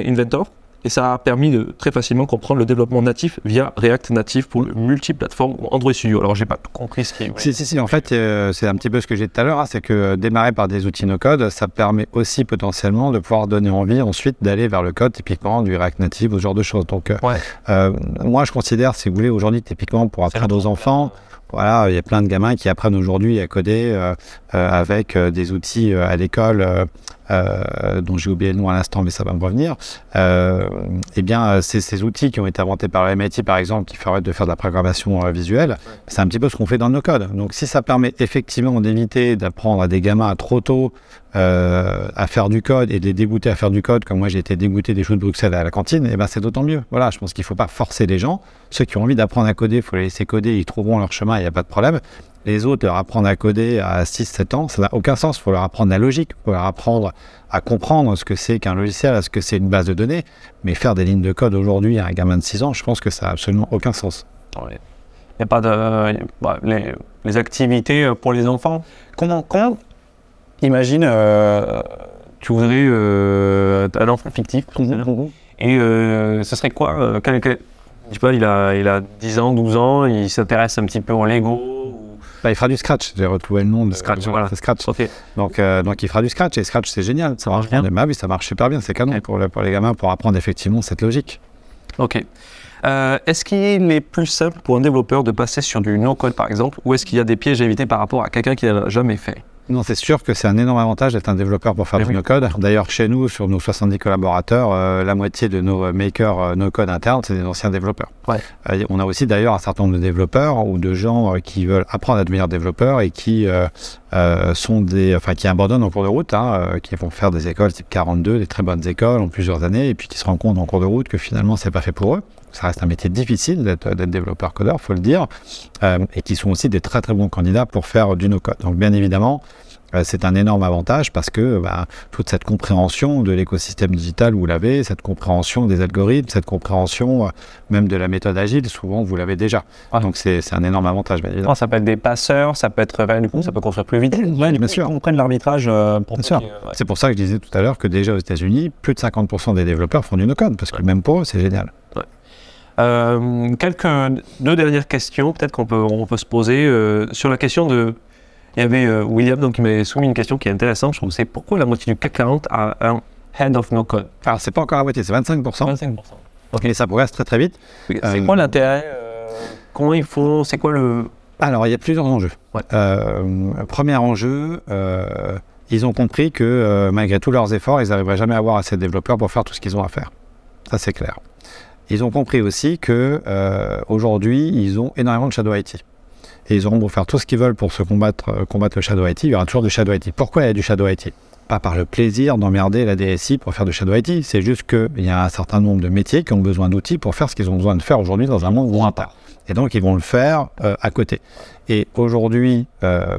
Inventor. Et ça a permis de très facilement comprendre le développement natif via React Native pour le multiplateforme ou Android Studio. Alors, j'ai pas tout compris ce qui est. Si, si, si, en fait, euh, c'est un petit peu ce que j'ai dit tout à l'heure, hein, c'est que euh, démarrer par des outils no-code, ça permet aussi potentiellement de pouvoir donner envie ensuite d'aller vers le code, typiquement du React Native ou ce genre de choses. Donc, euh, Ouais. euh, moi, je considère, si vous voulez, aujourd'hui, typiquement pour apprendre aux enfants, voilà, il y a plein de gamins qui apprennent aujourd'hui à coder euh, euh, avec euh, des outils à l'école. Euh, dont j'ai oublié le nom à l'instant, mais ça va me revenir. Euh, eh bien, euh, c'est ces outils qui ont été inventés par le MIT, par exemple, qui permettent de faire de la programmation visuelle. C'est un petit peu ce qu'on fait dans nos codes. Donc, si ça permet effectivement d'éviter d'apprendre à des gamins trop tôt euh, à faire du code et de les dégoûter à faire du code, comme moi j'ai été dégoûté des choux de Bruxelles à la cantine, eh ben c'est d'autant mieux. Voilà, je pense qu'il ne faut pas forcer les gens. Ceux qui ont envie d'apprendre à coder, il faut les laisser coder, ils trouveront leur chemin, il n'y a pas de problème. Les autres, leur apprendre à coder à 6-7 ans, ça n'a aucun sens. Il faut leur apprendre la logique, il faut leur apprendre à comprendre ce que c'est qu'un logiciel, à ce que c'est une base de données. Mais faire des lignes de code aujourd'hui à un gamin de 6 ans, je pense que ça n'a absolument aucun sens. Ouais. Il n'y a pas de. a- bah, les, les activités euh, pour les enfants? Comment. comment imagine, euh, tu voudrais euh, un enfant fictif. Et euh, ce serait quoi euh, Je sais pas, il a, il a 10 ans, 12 ans, il s'intéresse un petit peu au Lego. Bah, il fera du Scratch. J'ai retrouvé le nom de Scratch, voilà. C'est Scratch. Donc, euh, donc il fera du Scratch et Scratch c'est génial. Ça marche bien. Bah oui, ça marche super bien. C'est canon pour, le- pour les gamins pour apprendre effectivement cette logique. Ok. Euh, est-ce qu'il est plus simple pour un développeur de passer sur du no-code par exemple, ou est-ce qu'il y a des pièges à éviter par rapport à quelqu'un qui n'a jamais fait? Non, c'est sûr que c'est un énorme avantage d'être un développeur pour faire Eh du oui. no-code. D'ailleurs, chez nous, sur nos 70 collaborateurs, euh, la moitié de nos euh, makers euh, no-code internes, c'est des anciens développeurs. Ouais. Euh, on a aussi d'ailleurs un certain nombre de développeurs ou de gens qui veulent apprendre à devenir développeurs et qui sont des, enfin, qui abandonnent en cours de route, hein, qui vont faire des écoles type 42, des très bonnes écoles en plusieurs années, et puis qui se rendent compte en cours de route que finalement, c'est pas fait pour eux. Ça reste un métier difficile d'être développeur codeur, faut le dire, euh, et qui sont aussi des très très bons candidats pour faire du no-code. Donc, bien évidemment, euh, c'est un énorme avantage parce que bah, toute cette compréhension de l'écosystème digital, vous l'avez, cette compréhension des algorithmes, cette compréhension euh, même de la méthode agile, souvent vous l'avez déjà. Donc c'est un énorme avantage, bien évidemment. Ça peut être des passeurs, ça peut être. du coup, ça peut construire plus vite. Ouais, bien sûr. On prenne l'arbitrage pour Bien sûr. ouais. C'est pour ça que je disais tout à l'heure que déjà aux États-Unis, plus de 50% des développeurs font du no-code parce que même pour eux, c'est génial. Euh, quelques deux dernières questions, peut-être qu'on peut, on peut se poser euh, sur la question de. Il y avait euh, William donc, qui m'avait soumis une question qui est intéressante. Je trouve c'est pourquoi la moitié du CAC 40 a un head of no code? Alors c'est pas encore à moitié, c'est 25%. 25%. Et ça progresse très très vite. C'est quoi l'intérêt Comment ils font C'est quoi le. Alors, il y a plusieurs enjeux. Ouais. Premier enjeu, ils ont compris que malgré tous leurs efforts, ils n'arriveraient jamais à avoir assez de développeurs pour faire tout ce qu'ils ont à faire. Ça, c'est clair. Ils ont compris aussi que euh, aujourd'hui, ils ont énormément de shadow IT. Et ils auront beau faire tout ce qu'ils veulent pour se combattre, euh, combattre le shadow IT, il y aura toujours du shadow IT. Pourquoi il y a du shadow IT Pas par le plaisir d'emmerder la DSI pour faire du shadow IT, c'est juste qu'il y a un certain nombre de métiers qui ont besoin d'outils pour faire ce qu'ils ont besoin de faire aujourd'hui dans un monde pas. Et donc, ils vont le faire euh, à côté. Et aujourd'hui,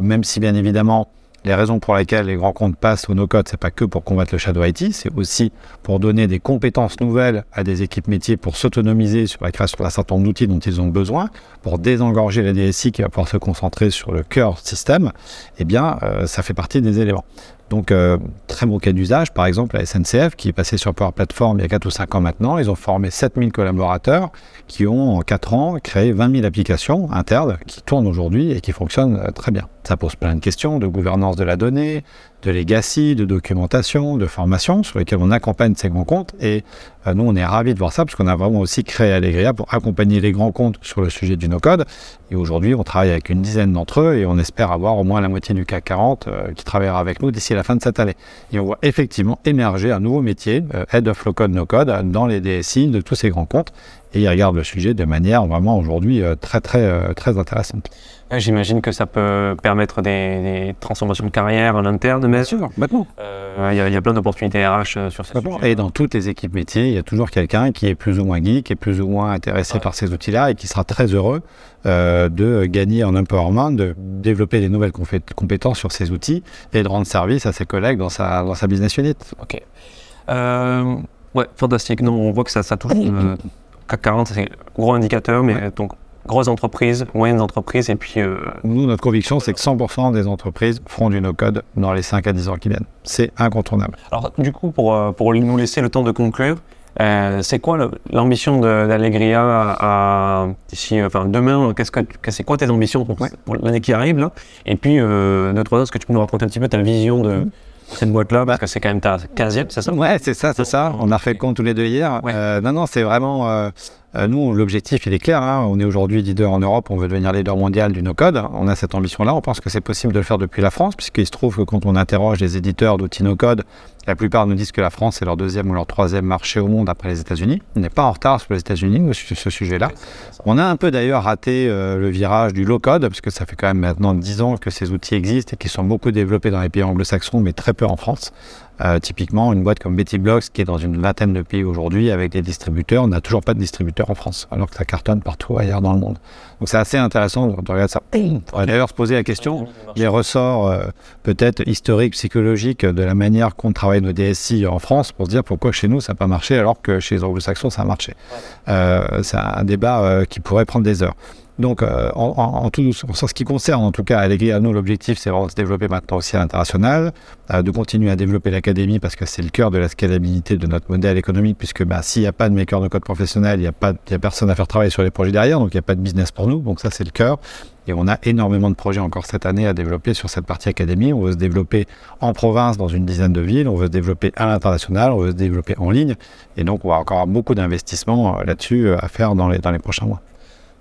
même si bien évidemment, les raisons pour lesquelles les grands comptes passent au no-code, c'est pas que pour combattre le shadow IT, c'est aussi pour donner des compétences nouvelles à des équipes métiers pour s'autonomiser sur la création d'un certain nombre d'outils dont ils ont besoin, pour désengorger la DSI qui va pouvoir se concentrer sur le cœur système, eh bien, euh, ça fait partie des éléments. Donc, euh, très bon cas d'usage, par exemple, la SNCF qui est passée sur Power Platform il y a 4 ou 5 ans maintenant, ils ont formé 7000 collaborateurs qui ont en 4 ans créé 20 000 applications internes qui tournent aujourd'hui et qui fonctionnent euh, très bien. Ça pose plein de questions de gouvernance de la donnée, de legacy, de documentation, de formation sur lesquelles on accompagne ces grands comptes. Et euh, nous, on est ravis de voir ça parce qu'on a vraiment aussi créé Allegria pour accompagner les grands comptes sur le sujet du no-code. Et aujourd'hui, on travaille avec une dizaine d'entre eux et on espère avoir au moins la moitié du CAC 40 euh, qui travaillera avec nous d'ici la fin de cette année. Et on voit effectivement émerger un nouveau métier, euh, Head of Low Code No Code, dans les DSI de tous ces grands comptes. Et ils regardent le sujet de manière vraiment aujourd'hui euh, très, très, euh, très intéressante. J'imagine que ça peut permettre des, des transformations de carrière en interne, mais sûr, maintenant. euh, il y, a- il y a plein d'opportunités RH sur ces sujets. Et dans toutes les équipes métiers, il y a toujours quelqu'un qui est plus ou moins geek, qui est plus ou moins intéressé Ouais. par ces outils-là et qui sera très heureux euh, de gagner en empowerment, de développer des nouvelles compétences sur ces outils et de rendre service à ses collègues dans sa, dans sa business unit. Ok. Euh, ouais, fantastique. Non, on voit que ça, ça touche euh, CAC 40, c'est un gros indicateur, mais donc grosses entreprises, moyennes entreprises, et puis euh, Nous, notre conviction, c'est que 100% des entreprises feront du no-code dans les 5 à 10 ans qui viennent. C'est incontournable. Alors, du coup, pour, euh, pour nous laisser le temps de conclure, euh, c'est quoi l'ambition d'Allegria à, à- d'ici, euh, enfin, demain Qu'est-ce que, tu- que- c'est quoi tes ambitions pour, pour l'année qui arrive là? Et puis, euh, ans, est-ce que tu peux nous raconter un petit peu ta vision de cette boîte-là Parce que c'est quand même ta 15e, c'est ça? Ouais, c'est ça, c'est ça. On a refait le compte tous les deux hier. Ouais. Euh, non, non, c'est vraiment. euh, euh, nous, l'objectif, il est clair. hein. On est aujourd'hui leader en Europe. On veut devenir leader mondial du no-code. On a cette ambition-là. On pense que c'est possible de le faire depuis la France, puisqu'il se trouve que quand on interroge les éditeurs d'outils no-code, la plupart nous disent que la France est leur deuxième ou leur troisième marché au monde après les États-Unis. On n'est pas en retard sur les États-Unis sur ce sujet-là. On a un peu d'ailleurs raté euh, le virage du low-code, parce que ça fait quand même maintenant 10 ans que ces outils existent et qui sont beaucoup développés dans les pays anglo-saxons, mais très peu en France. Euh, typiquement, une boîte comme Betty Blocks, qui est dans une vingtaine de pays aujourd'hui avec des distributeurs, n'a toujours pas de distributeur en France, alors que ça cartonne partout ailleurs dans le monde. Donc c'est assez intéressant quand on regarde ça. On pourrait d'ailleurs se poser la question, les ressorts euh, peut-être historiques, psychologiques de la manière qu'ont travaillé nos DSI en France pour se dire pourquoi chez nous ça n'a pas marché alors que chez les anglo-saxons ça a marché. Euh, c'est un débat euh, qui pourrait prendre des heures. Donc, euh, en, en, tout, en ce qui concerne, en tout cas, Allegria, nous, l'objectif, c'est vraiment de se développer maintenant aussi à l'international, euh, de continuer à développer l'académie parce que c'est le cœur de la scalabilité de notre modèle économique, puisque bah, s'il n'y a pas de maker de code professionnel, il n'y a, a personne à faire travailler sur les projets derrière, donc il n'y a pas de business pour nous. Donc, ça, c'est le cœur. Et on a énormément de projets encore cette année à développer sur cette partie académie. On veut se développer en province dans une dizaine de villes, on veut se développer à l'international, on veut se développer en ligne. Et donc, on va encore beaucoup d'investissements euh, là-dessus à faire dans les, dans les prochains mois.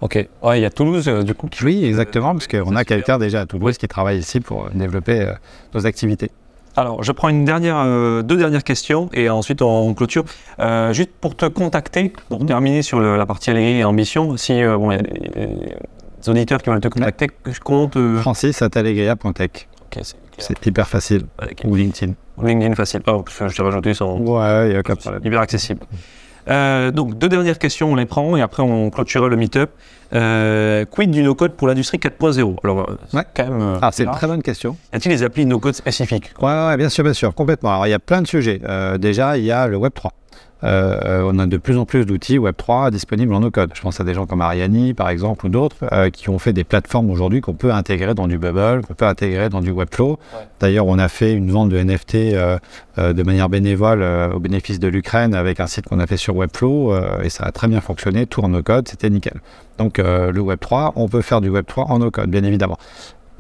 Ok. Ouais, il y a Toulouse, euh, du coup. Qui... Oui, exactement, parce qu'on a quelqu'un déjà à Toulouse qui travaille ici pour développer euh, nos activités. Alors, je prends une dernière, euh, deux dernières questions et ensuite on clôture. Euh, juste pour te contacter, pour Mhm. terminer sur le- la partie Allegri et ambition, si euh, bon, y a des, auditeurs qui veulent te contacter, comment te. Francis at allegria.tech. Ok, c'est hyper facile. Ok. Ou LinkedIn. LinkedIn facile. Oh, je t'ai rajouté son. Ouais, il a. Hyper accessible. Euh, donc, deux dernières questions, on les prend et après on clôturera le meet-up. Euh, quid du no-code pour l'industrie 4.0 Alors, euh, Ouais. quand même. euh, Ah, c'est une très bonne question. Y a-t-il des applis no-code spécifiques? Ouais, ouais, bien sûr, bien sûr, complètement. Alors, il y a plein de sujets. Déjà, il y a le Web3. Euh, on a de plus en plus d'outils Web3 disponibles en no-code. Je pense à des gens comme Ariani, par exemple, ou d'autres, euh, qui ont fait des plateformes aujourd'hui qu'on peut intégrer dans du Bubble, qu'on peut intégrer dans du Webflow. D'ailleurs, on a fait une vente de NFT euh, de manière bénévole au bénéfice de l'Ukraine avec un site qu'on a fait sur Webflow et ça a très bien fonctionné, tout en no-code, c'était nickel. Donc, le Web3, on peut faire du Web3 en no-code, bien évidemment.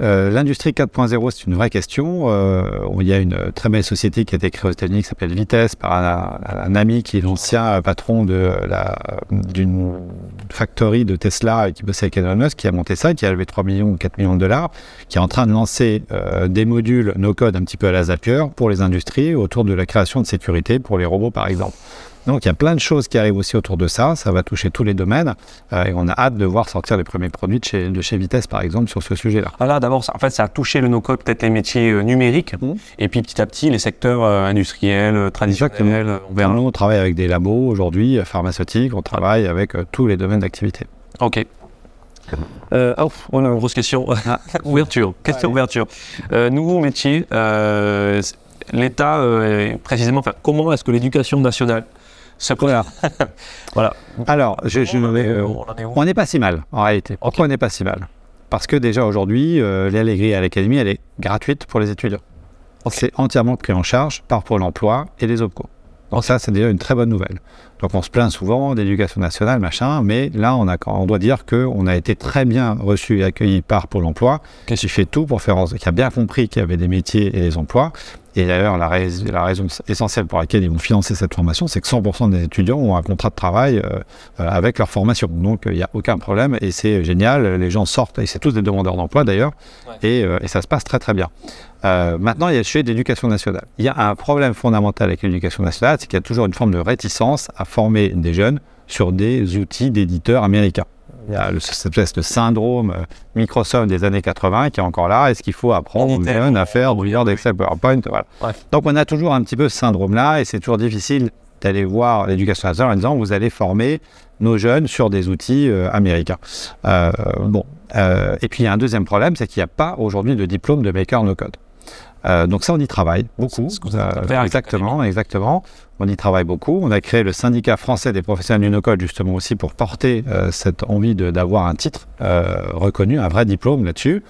Euh, L'industrie 4.0, c'est une vraie question. Euh, il y a une très belle société qui a été créée aux États-Unis qui s'appelle Vitesse par un, ami qui est l'ancien patron d'une factory de Tesla et qui bossait avec Elon Musk, qui a monté ça, qui a levé 3 millions ou 4 millions de dollars, qui est en train de lancer euh, des modules no-code un petit peu à la Zapier pour les industries autour de la création de sécurité pour les robots, par exemple. Donc il y a plein de choses qui arrivent aussi autour de ça, ça va toucher tous les domaines euh, et on a hâte de voir sortir les premiers produits de chez, de chez Vitesse par exemple sur ce sujet-là. Ah là, d'abord, ça- en fait, ça a touché le no-code, peut-être les métiers euh, numériques, Mhm. et puis petit à petit, les secteurs euh, industriels, traditionnels, on verra. On travaille avec des labos aujourd'hui, pharmaceutiques, on travaille avec tous les domaines d'activité. Ok. Euh, oh, on a une grosse question. ouverture. Question Allez. ouverture. Euh, nouveau métier. euh, L'État, précisément, enfin, comment est-ce que l'éducation nationale se prépare Voilà. Alors, je, je- On en est- euh, on est où on n'est pas si mal en réalité. Pourquoi on n'est pas si mal? Parce que déjà aujourd'hui, euh, l'Allegri à l'Académie, elle est gratuite pour les étudiants. C'est entièrement pris en charge par Pôle emploi et les OPCO. Donc ça, c'est déjà une très bonne nouvelle. Donc on se plaint souvent d'éducation nationale, machin, mais là, on, a, on doit dire qu'on a été très bien reçu et accueilli par Pôle emploi, qui fait tout pour faire en sorte, qui a bien compris qu'il y avait des métiers et des emplois. Et d'ailleurs, la, rais- la raison essentielle pour laquelle ils vont financer cette formation, c'est que 100% des étudiants ont un contrat de travail euh, euh, avec leur formation. Donc, il n'y a aucun problème et c'est génial. Les gens sortent, et c'est tous des demandeurs d'emploi d'ailleurs, Ouais. et, euh, et ça se passe très très bien. Euh, maintenant, il y a le sujet d'éducation nationale. Il y a un problème fondamental avec l'éducation nationale, c'est qu'il y a toujours une forme de réticence à former des jeunes sur des outils d'éditeurs américains. Il y a le- de syndrome euh, Microsoft des années 80 qui est encore là. Est-ce qu'il faut apprendre aux jeunes à faire du Word, Excel, PowerPoint voilà. Donc on a toujours un petit peu ce syndrome-là et c'est toujours difficile d'aller voir l'éducation nationale en disant vous allez former nos jeunes sur des outils euh, américains. Euh, bon, Euh, et puis il y a un deuxième problème, c'est qu'il n'y a pas aujourd'hui de diplôme de maker no code. Euh, donc ça, on y travaille beaucoup. Ce que vous exactement, exactement. On y travaille beaucoup. On a créé le syndicat français des professionnels du no-code justement aussi pour porter euh, cette envie de- d'avoir un titre euh, reconnu, un vrai diplôme là-dessus.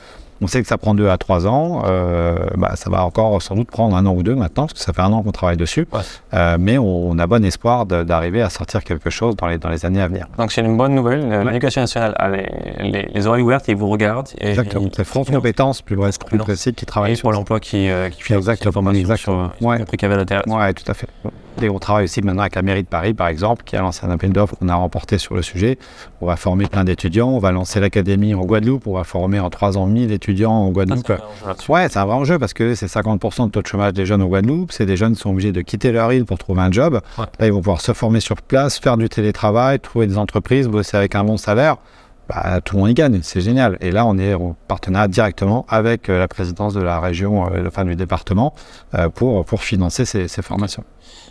On sait que ça prend deux à trois ans. Euh, bah, ça va encore sans doute prendre un an ou deux maintenant, parce que ça fait un an qu'on travaille dessus. Ouais. Euh, mais on, on a bon espoir d'arriver à sortir quelque chose dans les, dans les années à venir. Donc, c'est une bonne nouvelle. L'éducation nationale a les, les- les oreilles ouvertes et ils vous regardent. Et, Exactement. C'est France Compétences, plus, plus précis, qui travaille et sur l'emploi qui, euh, qui finance Exactement, formation exactement. sur- Ouais. compris avait. Ouais, tout à fait. Et on travaille aussi maintenant avec la mairie de Paris, par exemple, qui a lancé un appel d'offres qu'on a remporté sur le sujet. On va former plein d'étudiants. On va lancer l'académie en Guadeloupe. On va former en trois ans 1000 étudiants en Ça, Guadeloupe. c'est un enjeu là-dessus. Ouais, c'est un vrai enjeu parce que c'est 50% de taux de chômage des jeunes en Guadeloupe. C'est des jeunes qui sont obligés de quitter leur île pour trouver un job. Ouais. Là, ils vont pouvoir se former sur place, faire du télétravail, trouver des entreprises, bosser avec un bon salaire. Bah, tout le monde y gagne, c'est génial. Et là, on est en partenariat directement avec euh, la présidence de la région, euh, enfin du département, euh, pour, pour financer ces, ces formations.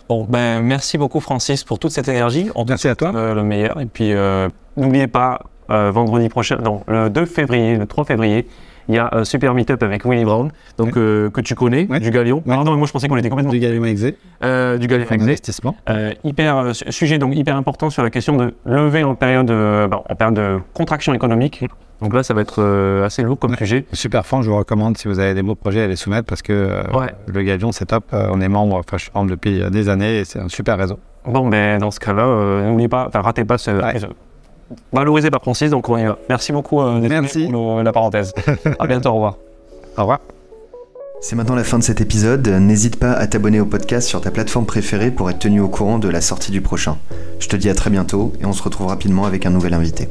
Bon, ben, merci beaucoup, Francis, pour toute cette énergie. On Merci à toi. euh, le meilleur. Et puis, euh, n'oubliez pas, euh, vendredi prochain, non, le 2 février, le 3 février, il y a un super meet-up avec Willy Brown, donc euh, que tu connais, Ouais. du Galion. Ouais. Ah non, mais moi je pensais qu'on était complètement Du Galileo Exé, euh, du Galion. Exé. investissement. Euh, hyper euh, su- sujet donc hyper important sur la question de lever en période euh, bon, en période de contraction économique. Donc là, ça va être euh, assez lourd comme sujet. Super fan, je vous recommande si vous avez des beaux projets à les soumettre parce que euh, le Galion c'est top. Euh, on est membre, enfin je suis membre depuis euh, des années et c'est un super réseau. Bon, ben dans ce cas-là, euh, n'oubliez pas, enfin ratez pas ce. Ouais. Valorisé par Francis, donc on y va. Merci beaucoup euh, d'être Merci. venu pour le- la parenthèse. à bientôt, au revoir. Au revoir. C'est maintenant la fin de cet épisode. N'hésite pas à t'abonner au podcast sur ta plateforme préférée pour être tenu au courant de la sortie du prochain. Je te dis à très bientôt et on se retrouve rapidement avec un nouvel invité.